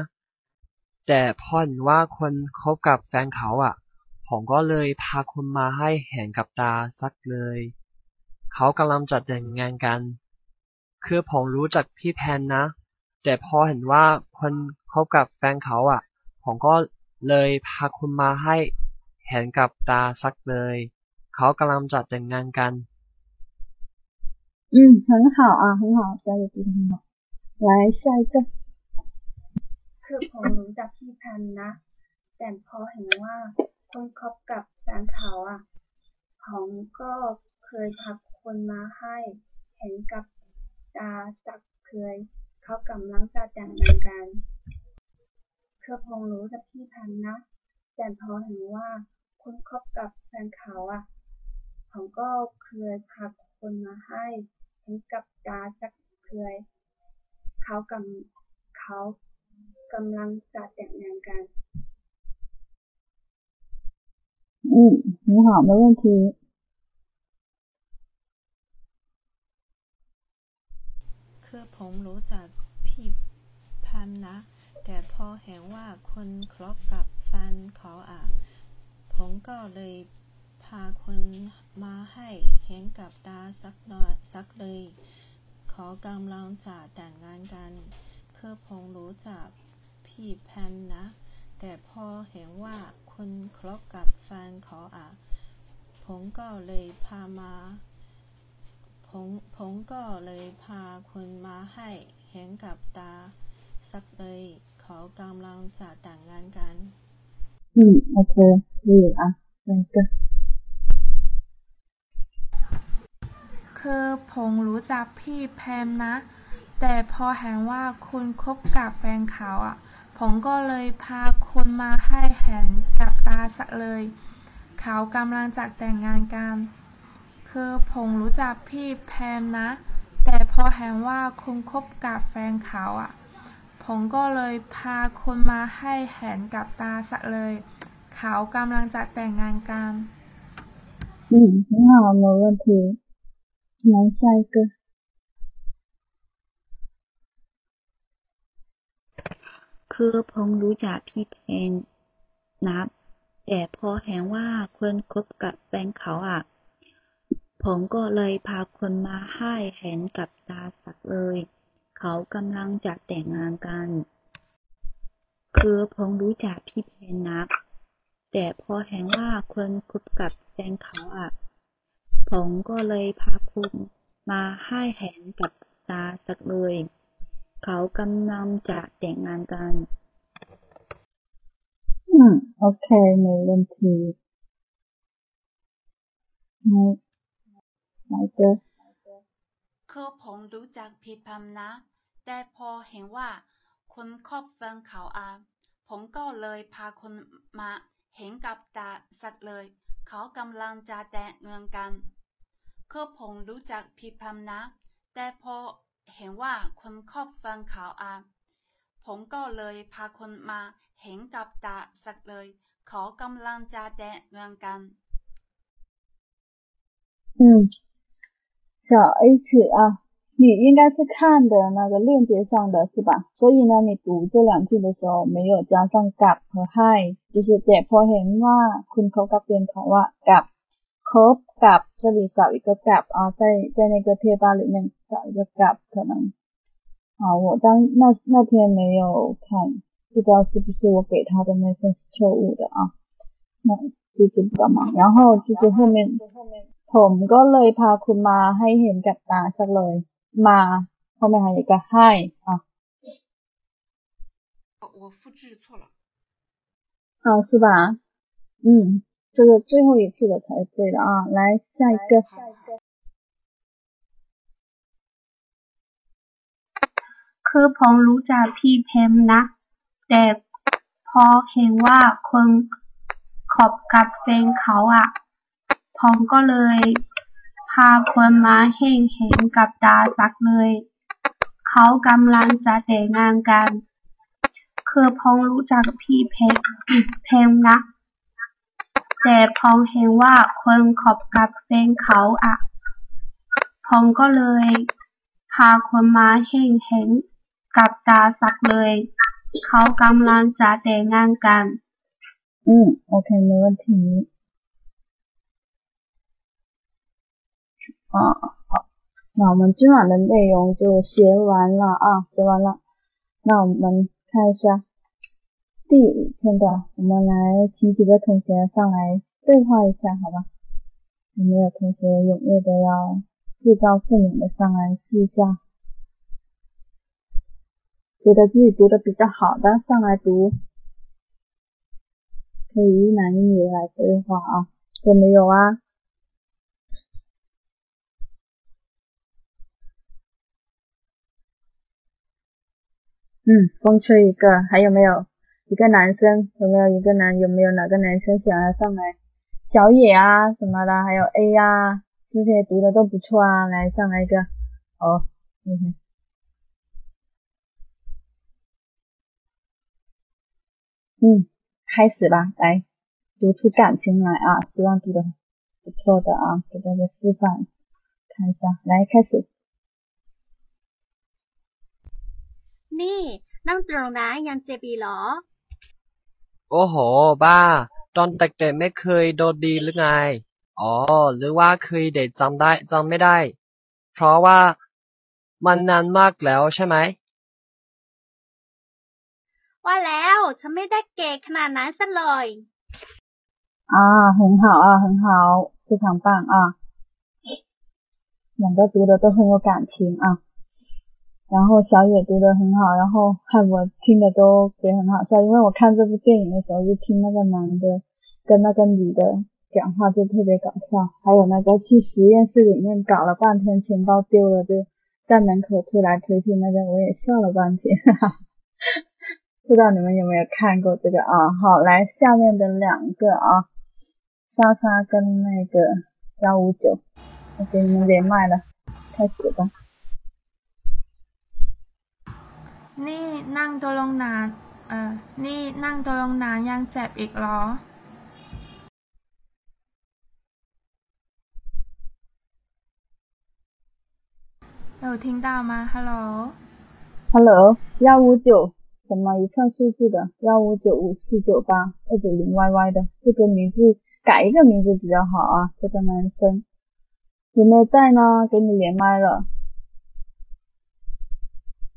แต่พอนว่าคนคบกับแฟนเขาอะ่ะ ผมก็เลยพาคนมาให้เห็นกับตาสักเลย เขากำลังจัดแต่งงานกัน คือผมรู้จักพี่แพนนะ แต่พอเห็นว่าคนคบกับแฟนเขาอะ่ะ ผมก็เลยพาคนมาให้เห็นกับตาสักเลย เขากำลังจัดแต่งงานกัน 嗯，很好啊，很好，教的非常好。来下一个， คือผมรู้จักพี่พันธุ์นะ แต่พอเห็นว่าคนคบกับแฟนเขาอ่ะ ผมก็เคยพาคนมาให้เห็นกับตาจักเคย เขากำลังจะแต่งงานกัน คือผมรู้จักพี่พันธุ์นะ แต่พอเห็นว่าคนคบกับแฟนเขาอ่ะ ผมก็เคยพาคนมาให้ กับตาสักเคย เขากำเขากำลังจะแต่งงานกัน อืมหนูหอมแล้เมื่ทีคือผมรู้จักพี่พันนะ แต่พอเห็นว่าคนครบกับแฟนเขาอะ ผมก็เลย พาคนมาให้เห็นกับตาสักนอยสักเลย ขอกำลังจะแต่งงานกัน เพื่อพงรู้จักพี่แพนนะ แต่พอเห็นว่าคุณคลอกกับแฟนขออะ ผมก็เลยพามาผมผมก็เลยพาคุณมาให้เห็นกับตาสักเลย ขอกำลังจะแต่งงานกัน อืม โอเคดีอะนั่นก็ คือผมรู้จักพี่แพมนะ แต่พอเห็นว่าคุณคบกับแฟนเขาอ่ะ ผมก็เลยพาคุณมาให้เห็นกับตาสักเลย เขากำลังจะแต่งงานกัน คือผมรู้จักพี่แพมนะ แต่พอเห็นว่าคุณคบกับแฟนเขาอ่ะ ผมก็เลยพาคุณมาให้เห็นกับตาสักเลย เขากำลังจะแต่งงานกัน 嗯，很好，没问题。 เคือผมรู้จักพี่เพนนับ แต่พอเห็นว่าคนคบกับแฟนเขาอะ ผมก็เลยพาคนมาให้เห็นกับตาสักเลย เขากำลังจะแต่งงานกัน คือผมรู้จักพี่เพนนับ แต่พอเห็นว่าคนคบกับแฟนเขาอะ ผมก็เลยพาคุณมาให้เห็นกับตาสักเลย เขากำลังจะแต่งงานกัน อืม โอเคไม่รื่องทีไม่ไม่เจอคือผมรู้จักพี่พมนะ แต่พอเห็นว่าคนครอบแฟนเขาอะผมก็เลยพาคนมาเห็นกับตาสักเลย เขากำลังจะแต่งงานกัน คือผมรู้จักพี่พัมนะ แต่พอเห็นว่าคนคบแฟนเขาอาผมก็เลยพาคนมาเห็นกับตาสักเลย เขากำลังจะแต่งงานกัน 嗯，小 H 啊，你应该是看的那个链接上的是吧？所以呢，你读这两句的时候没有加上กับ和 ให้就是แต่พอเห็นว่าคุณคบกับเป็นเขาว่ากั บคบกับ这里少一个กับ啊，在在那个贴吧里面少一个กับ可能啊，我当那那天没有看，不知道是不是我给他的那份是错误的啊，那就知不道嘛。然后就是后面。ผมก็เลยพาคุณมาให้เห็นกับตาสักเลย มา后面还有一个ให้啊我复制错了。啊是吧嗯 这个最后一次的才是对的啊来下一个 คือผมรู้จักพี่เพมนะ แต่พอเห็นว่าคนขอบกับแฟนเขาอ่ะ ผมก็เลยพาคนมาเห็นเห็นกับตาสักเลย เขากำลังจะแต่งงานกัน คือผมรู้จักพี่เพมเพมนะ แต่ผมเห็นว่าคนขอบกับแฟนเขาอ่ะ ผมก็เลย พาคนมาเห็นเห็นกับตาสักเลย เ เขากำลังจะแต่งงานกัน 嗯，OK，没问题。啊，好，那我们今晚的内容就学完了啊，学完了。那我们看一下 第五片段，我们来请几个同学上来对话一下，好吧？有没有同学踊跃的要自告奋勇的上来试一下？觉得自己读的比较好的上来读，可以一男一女来对话啊，有没有啊？嗯，风吹一个，还有没有一个男生？有没有一个男？有没有哪个男生想要上来？小野啊什么的，还有 A 呀、这些读的都不错啊，来上来一个，哦，OK。嗯，开始吧，来读出感情来啊！希望读的不错的啊，给大家示范看一下，来开始。 นี่นั่งตรงนะยังเจ็บอีกเหรอ โอ้โห บ้า ตอนเด็กๆไม่เคยโดนดีหรือไง อ๋อ หรือว่าเคยเด็กจำได้จำไม่ได้ เพราะว่ามันนานมากแล้วใช่ไหม ว่าแล้วฉันไม่ได้เก่งขนาดนั้นซะเลย 啊，很好啊，很好，非常棒啊！两个读的都很有感情啊。 然后小野读的很好，然后害我听的都也很好笑，因为我看这部电影的时候就听那个男的跟那个女的讲话就特别搞笑，还有那个去实验室里面搞了半天钱包丢了就在门口推来推去那个我也笑了半天，哈哈。不知道你们有没有看过这个啊？好，来下面的两个啊，莎莎跟那个幺五九，我给你们连麦了，开始吧。นี่นั่งตัวลงนาน เออ นี่นั่งตัวลงนานยังเจ็บอีกเหรอ 有听到吗？Hello。 Hello，幺五九，什么一串数字的？幺五九五四九八二九零 YY 的这个名字改一个名字比较好啊。这个男生有没有在呢？给你连麦了。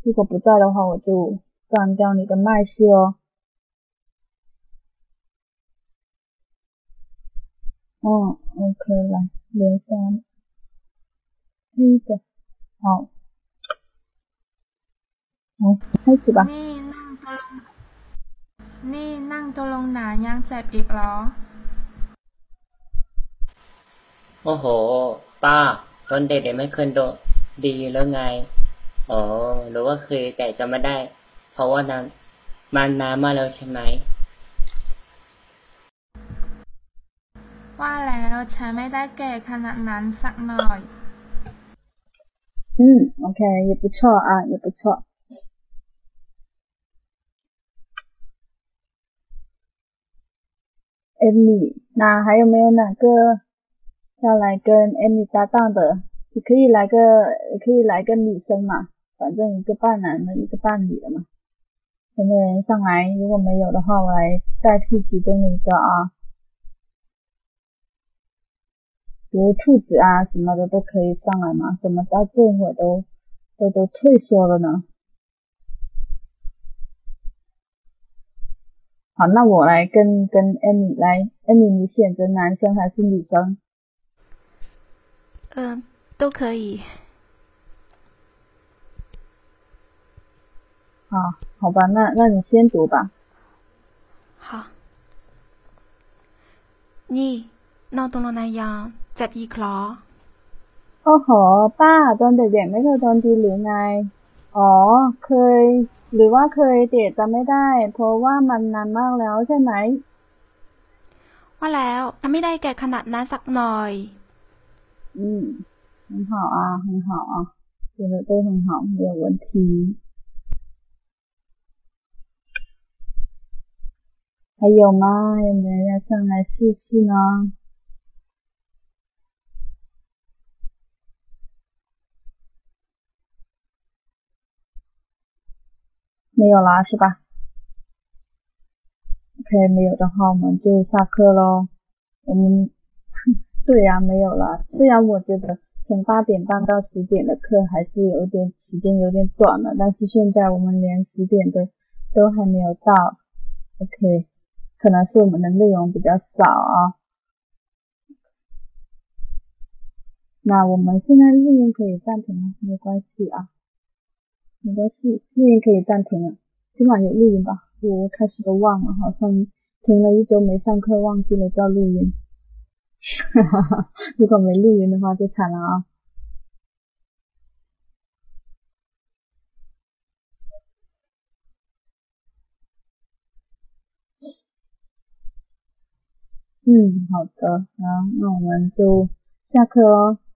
如果不在的话，我就断掉你的麦序哦。嗯，OK，来连下第一个，好，好，开始吧。 นี่นั่งตัวลง นี่นั่งตัวลงนานยังเจ็บอีกเหรอ โอ้โห ป้า ตอนเด็กๆไม่เคยโดนดีแล้วไง อ๋อ หรือว่าเคยแต่จำไม่ได้ เพราะว่านานมันนานมากแล้วใช่ไหม ว่าแล้วฉันไม่ได้แก่ขนาดนั้นสักหน่อย 嗯，OK，也不错啊，也不错。Amy，那还有没有哪个要来跟 Amy 搭档的？你可以来个，也可以来个女生嘛， 反正一个半男的，一个半女的嘛。有没有人上来？如果没有的话，我来代替其中的一个啊。比如兔子啊什么的都可以上来嘛，怎么到这会儿都都都退缩了呢？好，那我来跟跟 Annie 来，Annie 你选择男生还是女生？嗯、都可以。好，好吧，那那你先读吧。好。นี่นอนตรงนั้นยังเจ็บอีกเหรอ โอ้โห ป้าตอนเด็กๆไม่เคยโดนตีหรือไง อ๋อ เคย หรือว่าเคยแต่จำไม่ได้ เพราะว่ามันนานมากแล้วใช่ไหม ว่าแล้วฉันไม่ได้แก่ขนาดนั้นสักหน่อย 嗯，很好啊，很好啊，写的都很好，没有问题。 还有吗？有没有人要上来试试呢？没有啦，是吧？OK，没有的话我们就下课喽。我们 对呀，没有了。虽然我觉得从八点半到十点的课还是有点时间有点短了，但是现在我们连十点的都还没有到。OK，可能是我们的内容比较少啊。那我们现在录音可以暂停了，没关系啊，没关系，录音可以暂停了。今晚有录音吧？我开始都忘了，好像停了一周没上课，忘记了叫录音。哈哈哈，如果没录音的话就惨了啊。嗯，好的，好，那我们就下课喽。